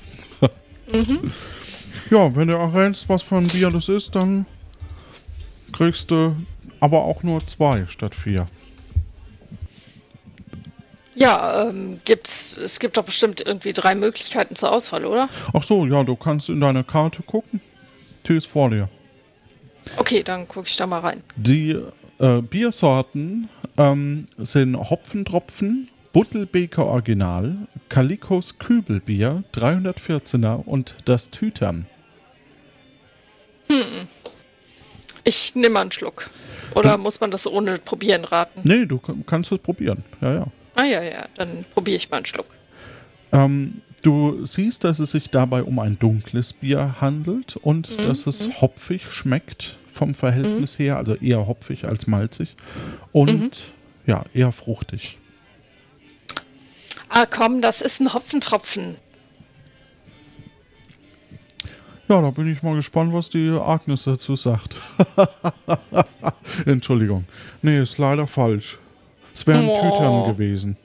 Ja, wenn du errennst, was für ein Bier das ist, dann kriegst du aber auch nur zwei statt vier. Ja, ähm, gibt's, es gibt doch bestimmt irgendwie drei Möglichkeiten zur Auswahl, oder? Ach so, ja, du kannst in deine Karte gucken. Die ist vor dir. Okay, dann gucke ich da mal rein. Die äh, Biersorten ähm, sind Hopfentropfen, Buttelbeker Original, Calicos Kübelbier, 314er und das Tütern. Ich nehme mal einen Schluck. Oder muss man das ohne Probieren raten? Nee, du kannst es probieren. Ja, ja. Ah ja, ja, dann probiere ich mal einen Schluck. Ähm, du siehst, dass es sich dabei um ein dunkles Bier handelt und dass es hopfig schmeckt vom Verhältnis her, also eher hopfig als malzig und ja, eher fruchtig. Ah komm, das ist ein Hopfentropfen. Ja, da bin ich mal gespannt, was die Agnes dazu sagt. Entschuldigung. Nee, ist leider falsch. Es wären Oh. Tütern gewesen.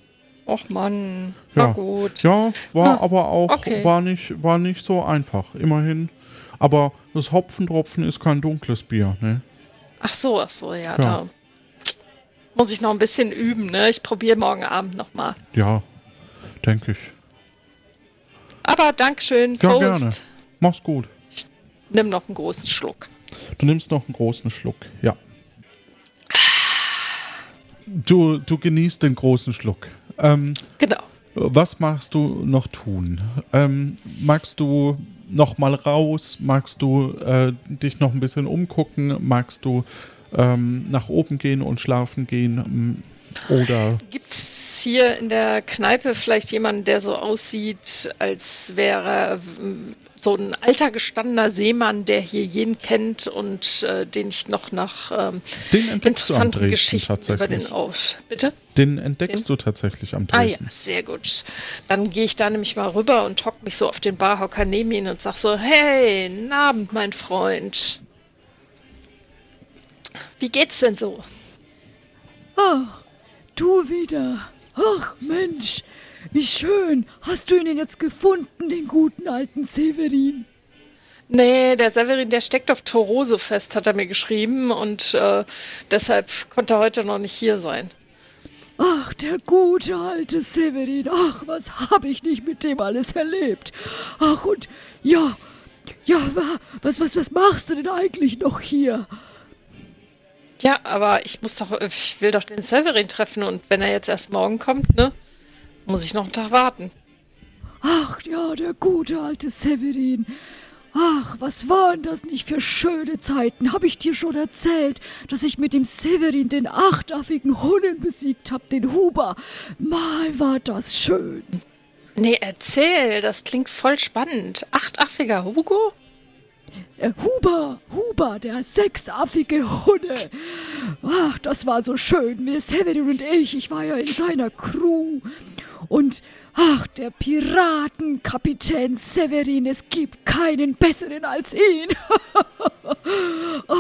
Och Mann, Ja. na gut. Ja, war Ah, aber auch okay. war nicht war nicht so einfach. Immerhin. Aber das Hopfentropfen ist kein dunkles Bier, ne? Ach so, ach so, ja, da muss ich noch ein bisschen üben, ne? Ich probiere morgen Abend nochmal. Ja, denke ich. Aber Dankeschön, Ja, Prost. gerne. Mach's gut. Nimm noch einen großen Schluck. Du nimmst noch einen großen Schluck, ja. Du, du genießt den großen Schluck. Ähm, Genau. was magst du noch tun? Ähm, magst du noch mal raus? Magst du äh, dich noch ein bisschen umgucken? Magst du ähm, nach oben gehen und schlafen gehen? Oder Gibt es hier in der Kneipe vielleicht jemanden, der so aussieht, als wäre ähm, so ein alter gestandener Seemann, der hier jeden kennt und äh, den ich noch nach ähm, interessanten Geschichten über den aus. Bitte? Den entdeckst Den? du tatsächlich am Ah ja, sehr gut. Dann gehe ich da nämlich mal rüber und hock mich so auf den Barhocker neben ihn und sag so, hey, guten Abend, mein Freund. Wie geht's denn so? Ah, du wieder. Ach Mensch, wie schön. Hast du ihn denn jetzt gefunden, den guten alten Severin? Nee, der Severin, der steckt auf Torose fest, hat er mir geschrieben und äh, deshalb konnte er heute noch nicht hier sein. Ach, der gute alte Severin. Ach, was habe ich nicht mit dem alles erlebt. Ach, und ja, ja, wa- was, was, was machst du denn eigentlich noch hier? Ja, aber ich muss doch, ich will doch den Severin treffen und wenn er jetzt erst morgen kommt, ne, muss ich noch einen Tag warten. Ach ja, der gute alte Severin. Ach, was waren das nicht für schöne Zeiten? Hab ich dir schon erzählt, dass ich mit dem Severin den achtaffigen Hunnen besiegt hab, den Huber? Mal war das schön. Nee, erzähl, das klingt voll spannend. Achtaffiger Hugo? Äh, Huber, Huber, der sechsaffige Hunde. Ach, das war so schön. Wir Severin und ich, ich war ja in seiner Crew. Und ach, der Piratenkapitän Severin, es gibt keinen besseren als ihn.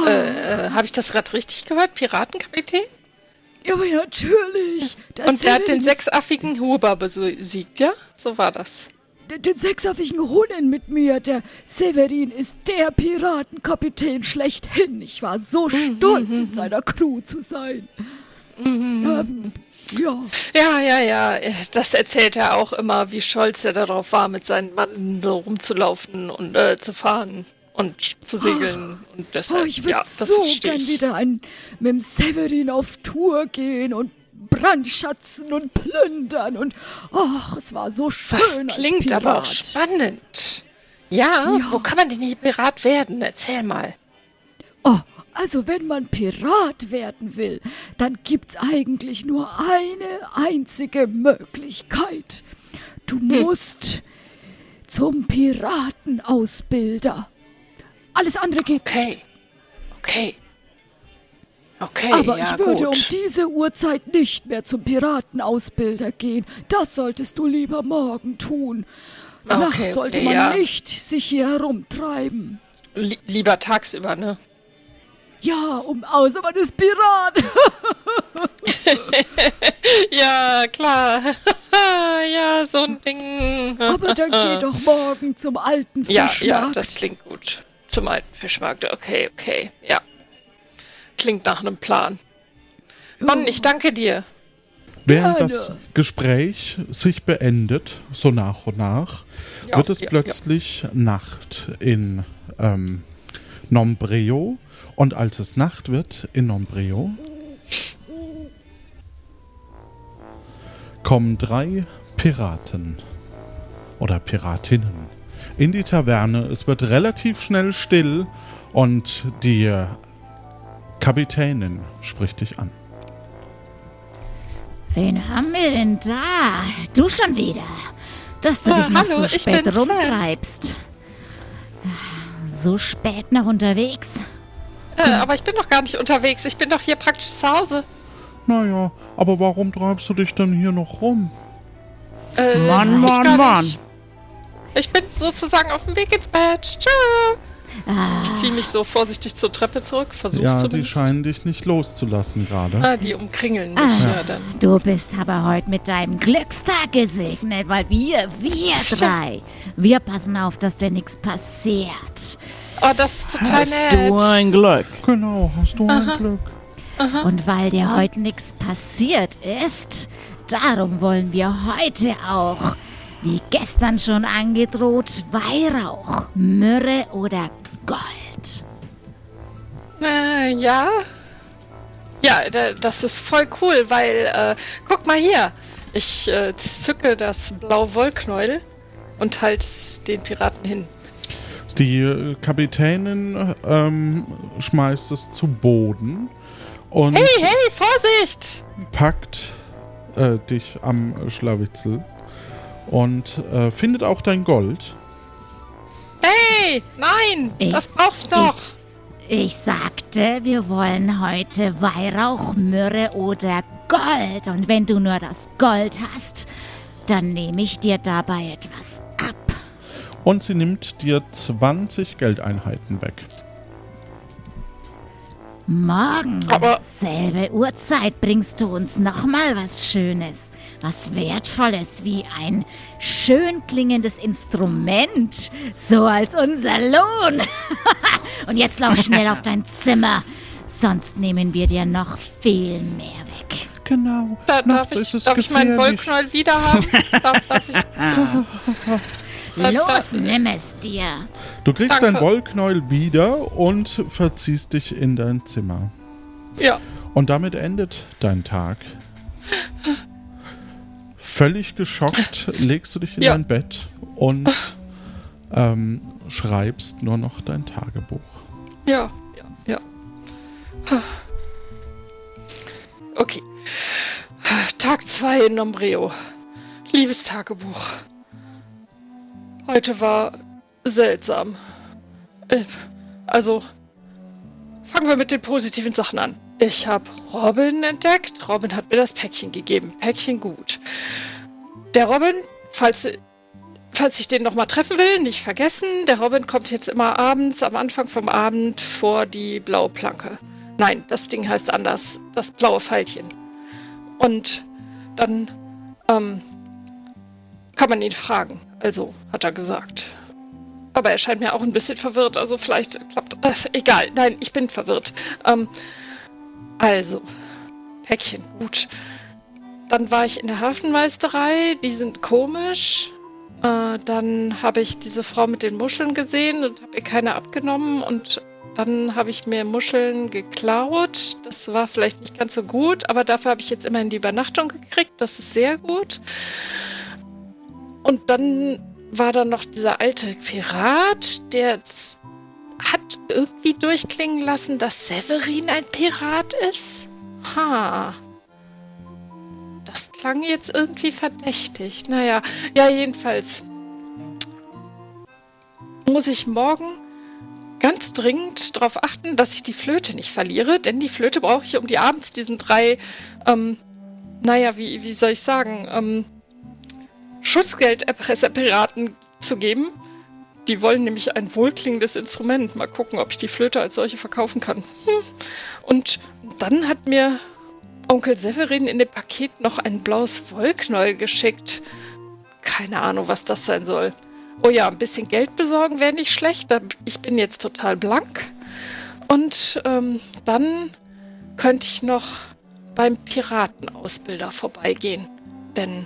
Äh, Habe ich das gerade richtig gehört? Piratenkapitän? Ja, aber natürlich. Und der hat den sechsaffigen Huber besiegt, ja? So war das. Den, sechsaffigen Hunnen mit mir. Der Severin ist der Piratenkapitän schlechthin. Ich war so stolz, in seiner Crew zu sein. Ähm, ja. Ja, ja, ja. Das erzählt er auch immer, wie stolz er darauf war, mit seinen Mannen rumzulaufen und äh, zu fahren und zu segeln. Und Oh, deshalb, ich würde ja, das so gern wieder ein, mit dem Severin auf Tour gehen und brandschatzen und plündern und ach, es war so schön Das klingt aber auch spannend. Ja, Ja. wo kann man denn hier Pirat werden? Erzähl mal. Oh, also wenn man Pirat werden will, dann gibt's eigentlich nur eine einzige Möglichkeit. Du Hm. musst zum Piratenausbilder. Alles andere geht Okay. Okay. Okay, Aber ja, ich würde um gut. diese Uhrzeit nicht mehr zum Piratenausbilder gehen. Das solltest du lieber morgen tun. Okay, Nachts sollte okay, man ja. nicht sich hier herumtreiben. Li lieber tagsüber, ne? Ja, um außer man ist Pirat. Ja, klar. ja, so ein Ding. Aber dann geh doch morgen zum alten Ja, Fischmarkt. ja, das klingt gut. Zum alten Fischmarkt. Okay, okay. Ja. Klingt nach einem Plan. Mann, ich danke dir. Während Gerne. das Gespräch sich beendet, so nach und nach, Ja, wird es ja, plötzlich Nacht in ähm, Nombreo. Und als es Nacht wird in Nombreo, kommen drei Piraten oder Piratinnen in die Taverne. Es wird relativ schnell still und die Kapitänin spricht dich an. Wen haben wir denn da? Du schon wieder. Dass du Ah, dich noch hallo, so ich spät rumtreibst. So spät noch unterwegs. Äh, aber ich bin doch gar nicht unterwegs. Ich bin doch hier praktisch zu Hause. Naja, aber warum treibst du dich denn hier noch rum? Äh, Mann, ich Mann, Mann. nicht. Ich bin sozusagen auf dem Weg ins Bett. Tschö. Ah, Ich ziehe mich so vorsichtig zur Treppe zurück. Versuch's Ja, die zumindest. scheinen dich nicht loszulassen gerade. Ah, die umkringeln mich. Ah. Ja, dann. du bist aber heute mit deinem Glückstag gesegnet, weil wir, wir drei, wir passen auf, dass dir nichts passiert. Oh, das ist total Hast nett. du ein Glück. Genau, hast du ein Glück. Und weil dir heute nichts passiert ist, darum wollen wir heute auch, wie gestern schon angedroht, Weihrauch, Myrrhe oder Gold. Äh, ja. Ja, da- das ist voll cool, weil, äh, guck mal hier. Ich äh, zücke das blaue Wollknäuel und halte es den Piraten hin. Die äh, Kapitänin ähm, schmeißt es zu Boden und Hey, hey, Vorsicht! packt äh, dich am Schlawitzel und äh, findet auch dein Gold. Hey, nein, Ich- das brauchst du. Ich, ich sagte, wir wollen heute Weihrauch, Myrrhe oder Gold. Und wenn du nur das Gold hast, dann nehme ich dir dabei etwas ab. Und sie nimmt dir 20 Geldeinheiten weg. Morgen, Aber- selbe Uhrzeit, bringst du uns nochmal was Schönes, was Wertvolles wie ein schön klingendes Instrument, so als unser Lohn. Und jetzt lauf schnell auf dein Zimmer, sonst nehmen wir dir noch viel mehr weg. Genau. Da, darf ich, es darf ich meinen. Wollknäuel wieder haben? darf, darf ich, Das- Los, das- nimm es dir. Du kriegst Danke. dein Wollknäuel wieder und verziehst dich in dein Zimmer. ja. Und damit endet dein Tag. Völlig geschockt legst du dich in Ja. dein Bett und ähm, schreibst nur noch dein Tagebuch. Ja, ja, ja. Okay. Tag 2 in Nombreo. Liebes Tagebuch. Heute war seltsam. Äh, Also, fangen wir mit den positiven Sachen an. Ich habe Robin entdeckt. Robin hat mir das Päckchen gegeben. Päckchen gut. Der Robin, falls falls ich den nochmal treffen will, nicht vergessen, der Robin kommt jetzt immer abends, am Anfang vom Abend vor die blaue Planke. Nein, das Ding heißt anders, das blaue Pfeilchen. Und dann ähm, kann man ihn fragen. Also, hat er gesagt. Aber er scheint mir auch ein bisschen verwirrt, also vielleicht klappt das. Egal, nein, ich bin verwirrt. Ähm, also, Päckchen, gut. Dann war ich in der Hafenmeisterei, die sind komisch. Äh, dann habe ich diese Frau mit den Muscheln gesehen und habe ihr keine abgenommen und dann habe ich mir Muscheln geklaut. Das war vielleicht nicht ganz so gut, aber dafür habe ich jetzt immerhin die Übernachtung gekriegt. Das ist sehr gut. Und dann war da noch dieser alte Pirat, der hat irgendwie durchklingen lassen, dass Severin ein Pirat ist. Ha. Das klang jetzt irgendwie verdächtig. Naja, ja, jedenfalls muss ich morgen ganz dringend darauf achten, dass ich die Flöte nicht verliere, denn die Flöte brauche ich, um die abends diesen drei, ähm, naja, wie, wie soll ich sagen, ähm, Schutzgelderpresserpiraten zu geben. Die wollen nämlich ein wohlklingendes Instrument. Mal gucken, ob ich die Flöte als solche verkaufen kann. Hm. Und dann hat mir Onkel Severin in dem Paket noch ein blaues Wollknäuel geschickt. Keine Ahnung, was das sein soll. Oh ja, ein bisschen Geld besorgen wäre nicht schlecht. Ich bin jetzt total blank. Und ähm, dann könnte ich noch beim Piratenausbilder vorbeigehen. Denn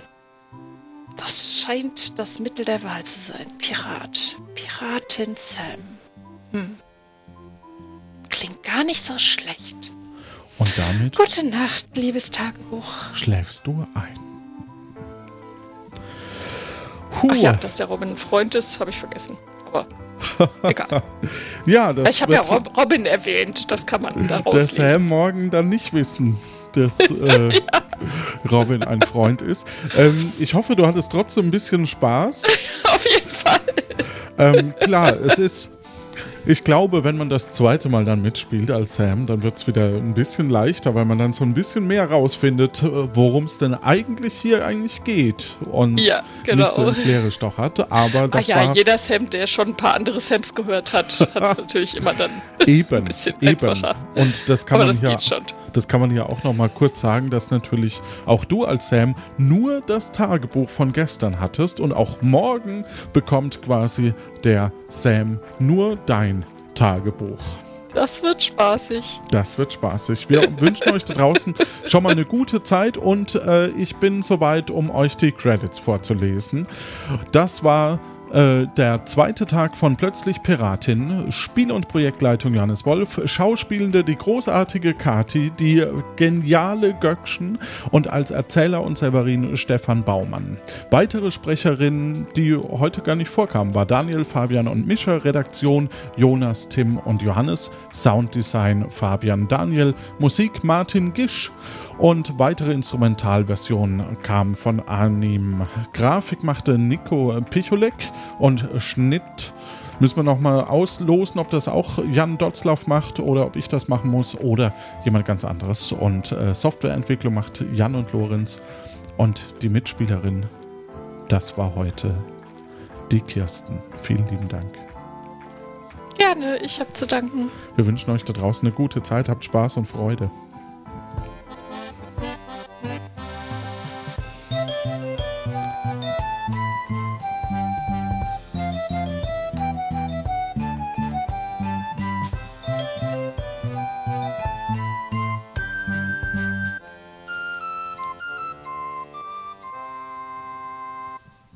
das scheint das Mittel der Wahl zu sein. Pirat. Piratin Sam. Hm. Klingt gar nicht so schlecht. Und damit Gute Nacht, liebes Tagebuch. schläfst du ein. Puh. Ach ja, dass der Robin ein Freund ist, habe ich vergessen. Aber egal. ja, das Ich habe ja Rob Robin erwähnt, das kann man der daraus lesen. Sam morgen dann nicht wissen, dass äh, Robin ein Freund ist. Ähm, ich hoffe, du hattest trotzdem ein bisschen Spaß. Auf jeden Fall. Ähm, klar, es ist. Ich glaube, wenn man das zweite Mal dann mitspielt als Sam, dann wird es wieder ein bisschen leichter, weil man dann so ein bisschen mehr rausfindet, äh, worum es denn eigentlich hier eigentlich geht. Und Ja, nicht so genau. ins Leere stochert. Aber Ach das ja, war jeder Sam, der schon ein paar andere Sams gehört hat, hat es natürlich immer dann. eben, bisschen eben. einfacher. Und das kann Aber man das ja. Das kann man ja auch noch mal kurz sagen, dass natürlich auch du als Sam nur das Tagebuch von gestern hattest und auch morgen bekommt quasi der Sam nur dein Tagebuch. Das wird spaßig. Das wird spaßig. Wir wünschen euch da draußen schon mal eine gute Zeit und äh, ich bin soweit, um euch die Credits vorzulesen. Das war Äh, der zweite Tag von Plötzlich Piratin, Spiel- und Projektleitung Johannes Wolf, Schauspielende die großartige Kati, die geniale Göckchen und als Erzähler und Severin Stefan Baumann. Weitere Sprecherinnen, die heute gar nicht vorkamen, war Daniel, Fabian und Mischa, Redaktion Jonas, Tim und Johannes, Sounddesign Fabian Daniel, Musik Martin Gisch und weitere Instrumentalversionen kamen von Anim. Grafik machte Nico Picholek und Schnitt müssen wir nochmal auslosen, ob das auch Jan Dotzlaff macht oder ob ich das machen muss oder jemand ganz anderes. Und äh, Softwareentwicklung macht Jan und Lorenz. Und die Mitspielerin, das war heute die Kirsten. Vielen lieben Dank. Gerne, ich habe zu danken. Wir wünschen euch da draußen eine gute Zeit, habt Spaß und Freude.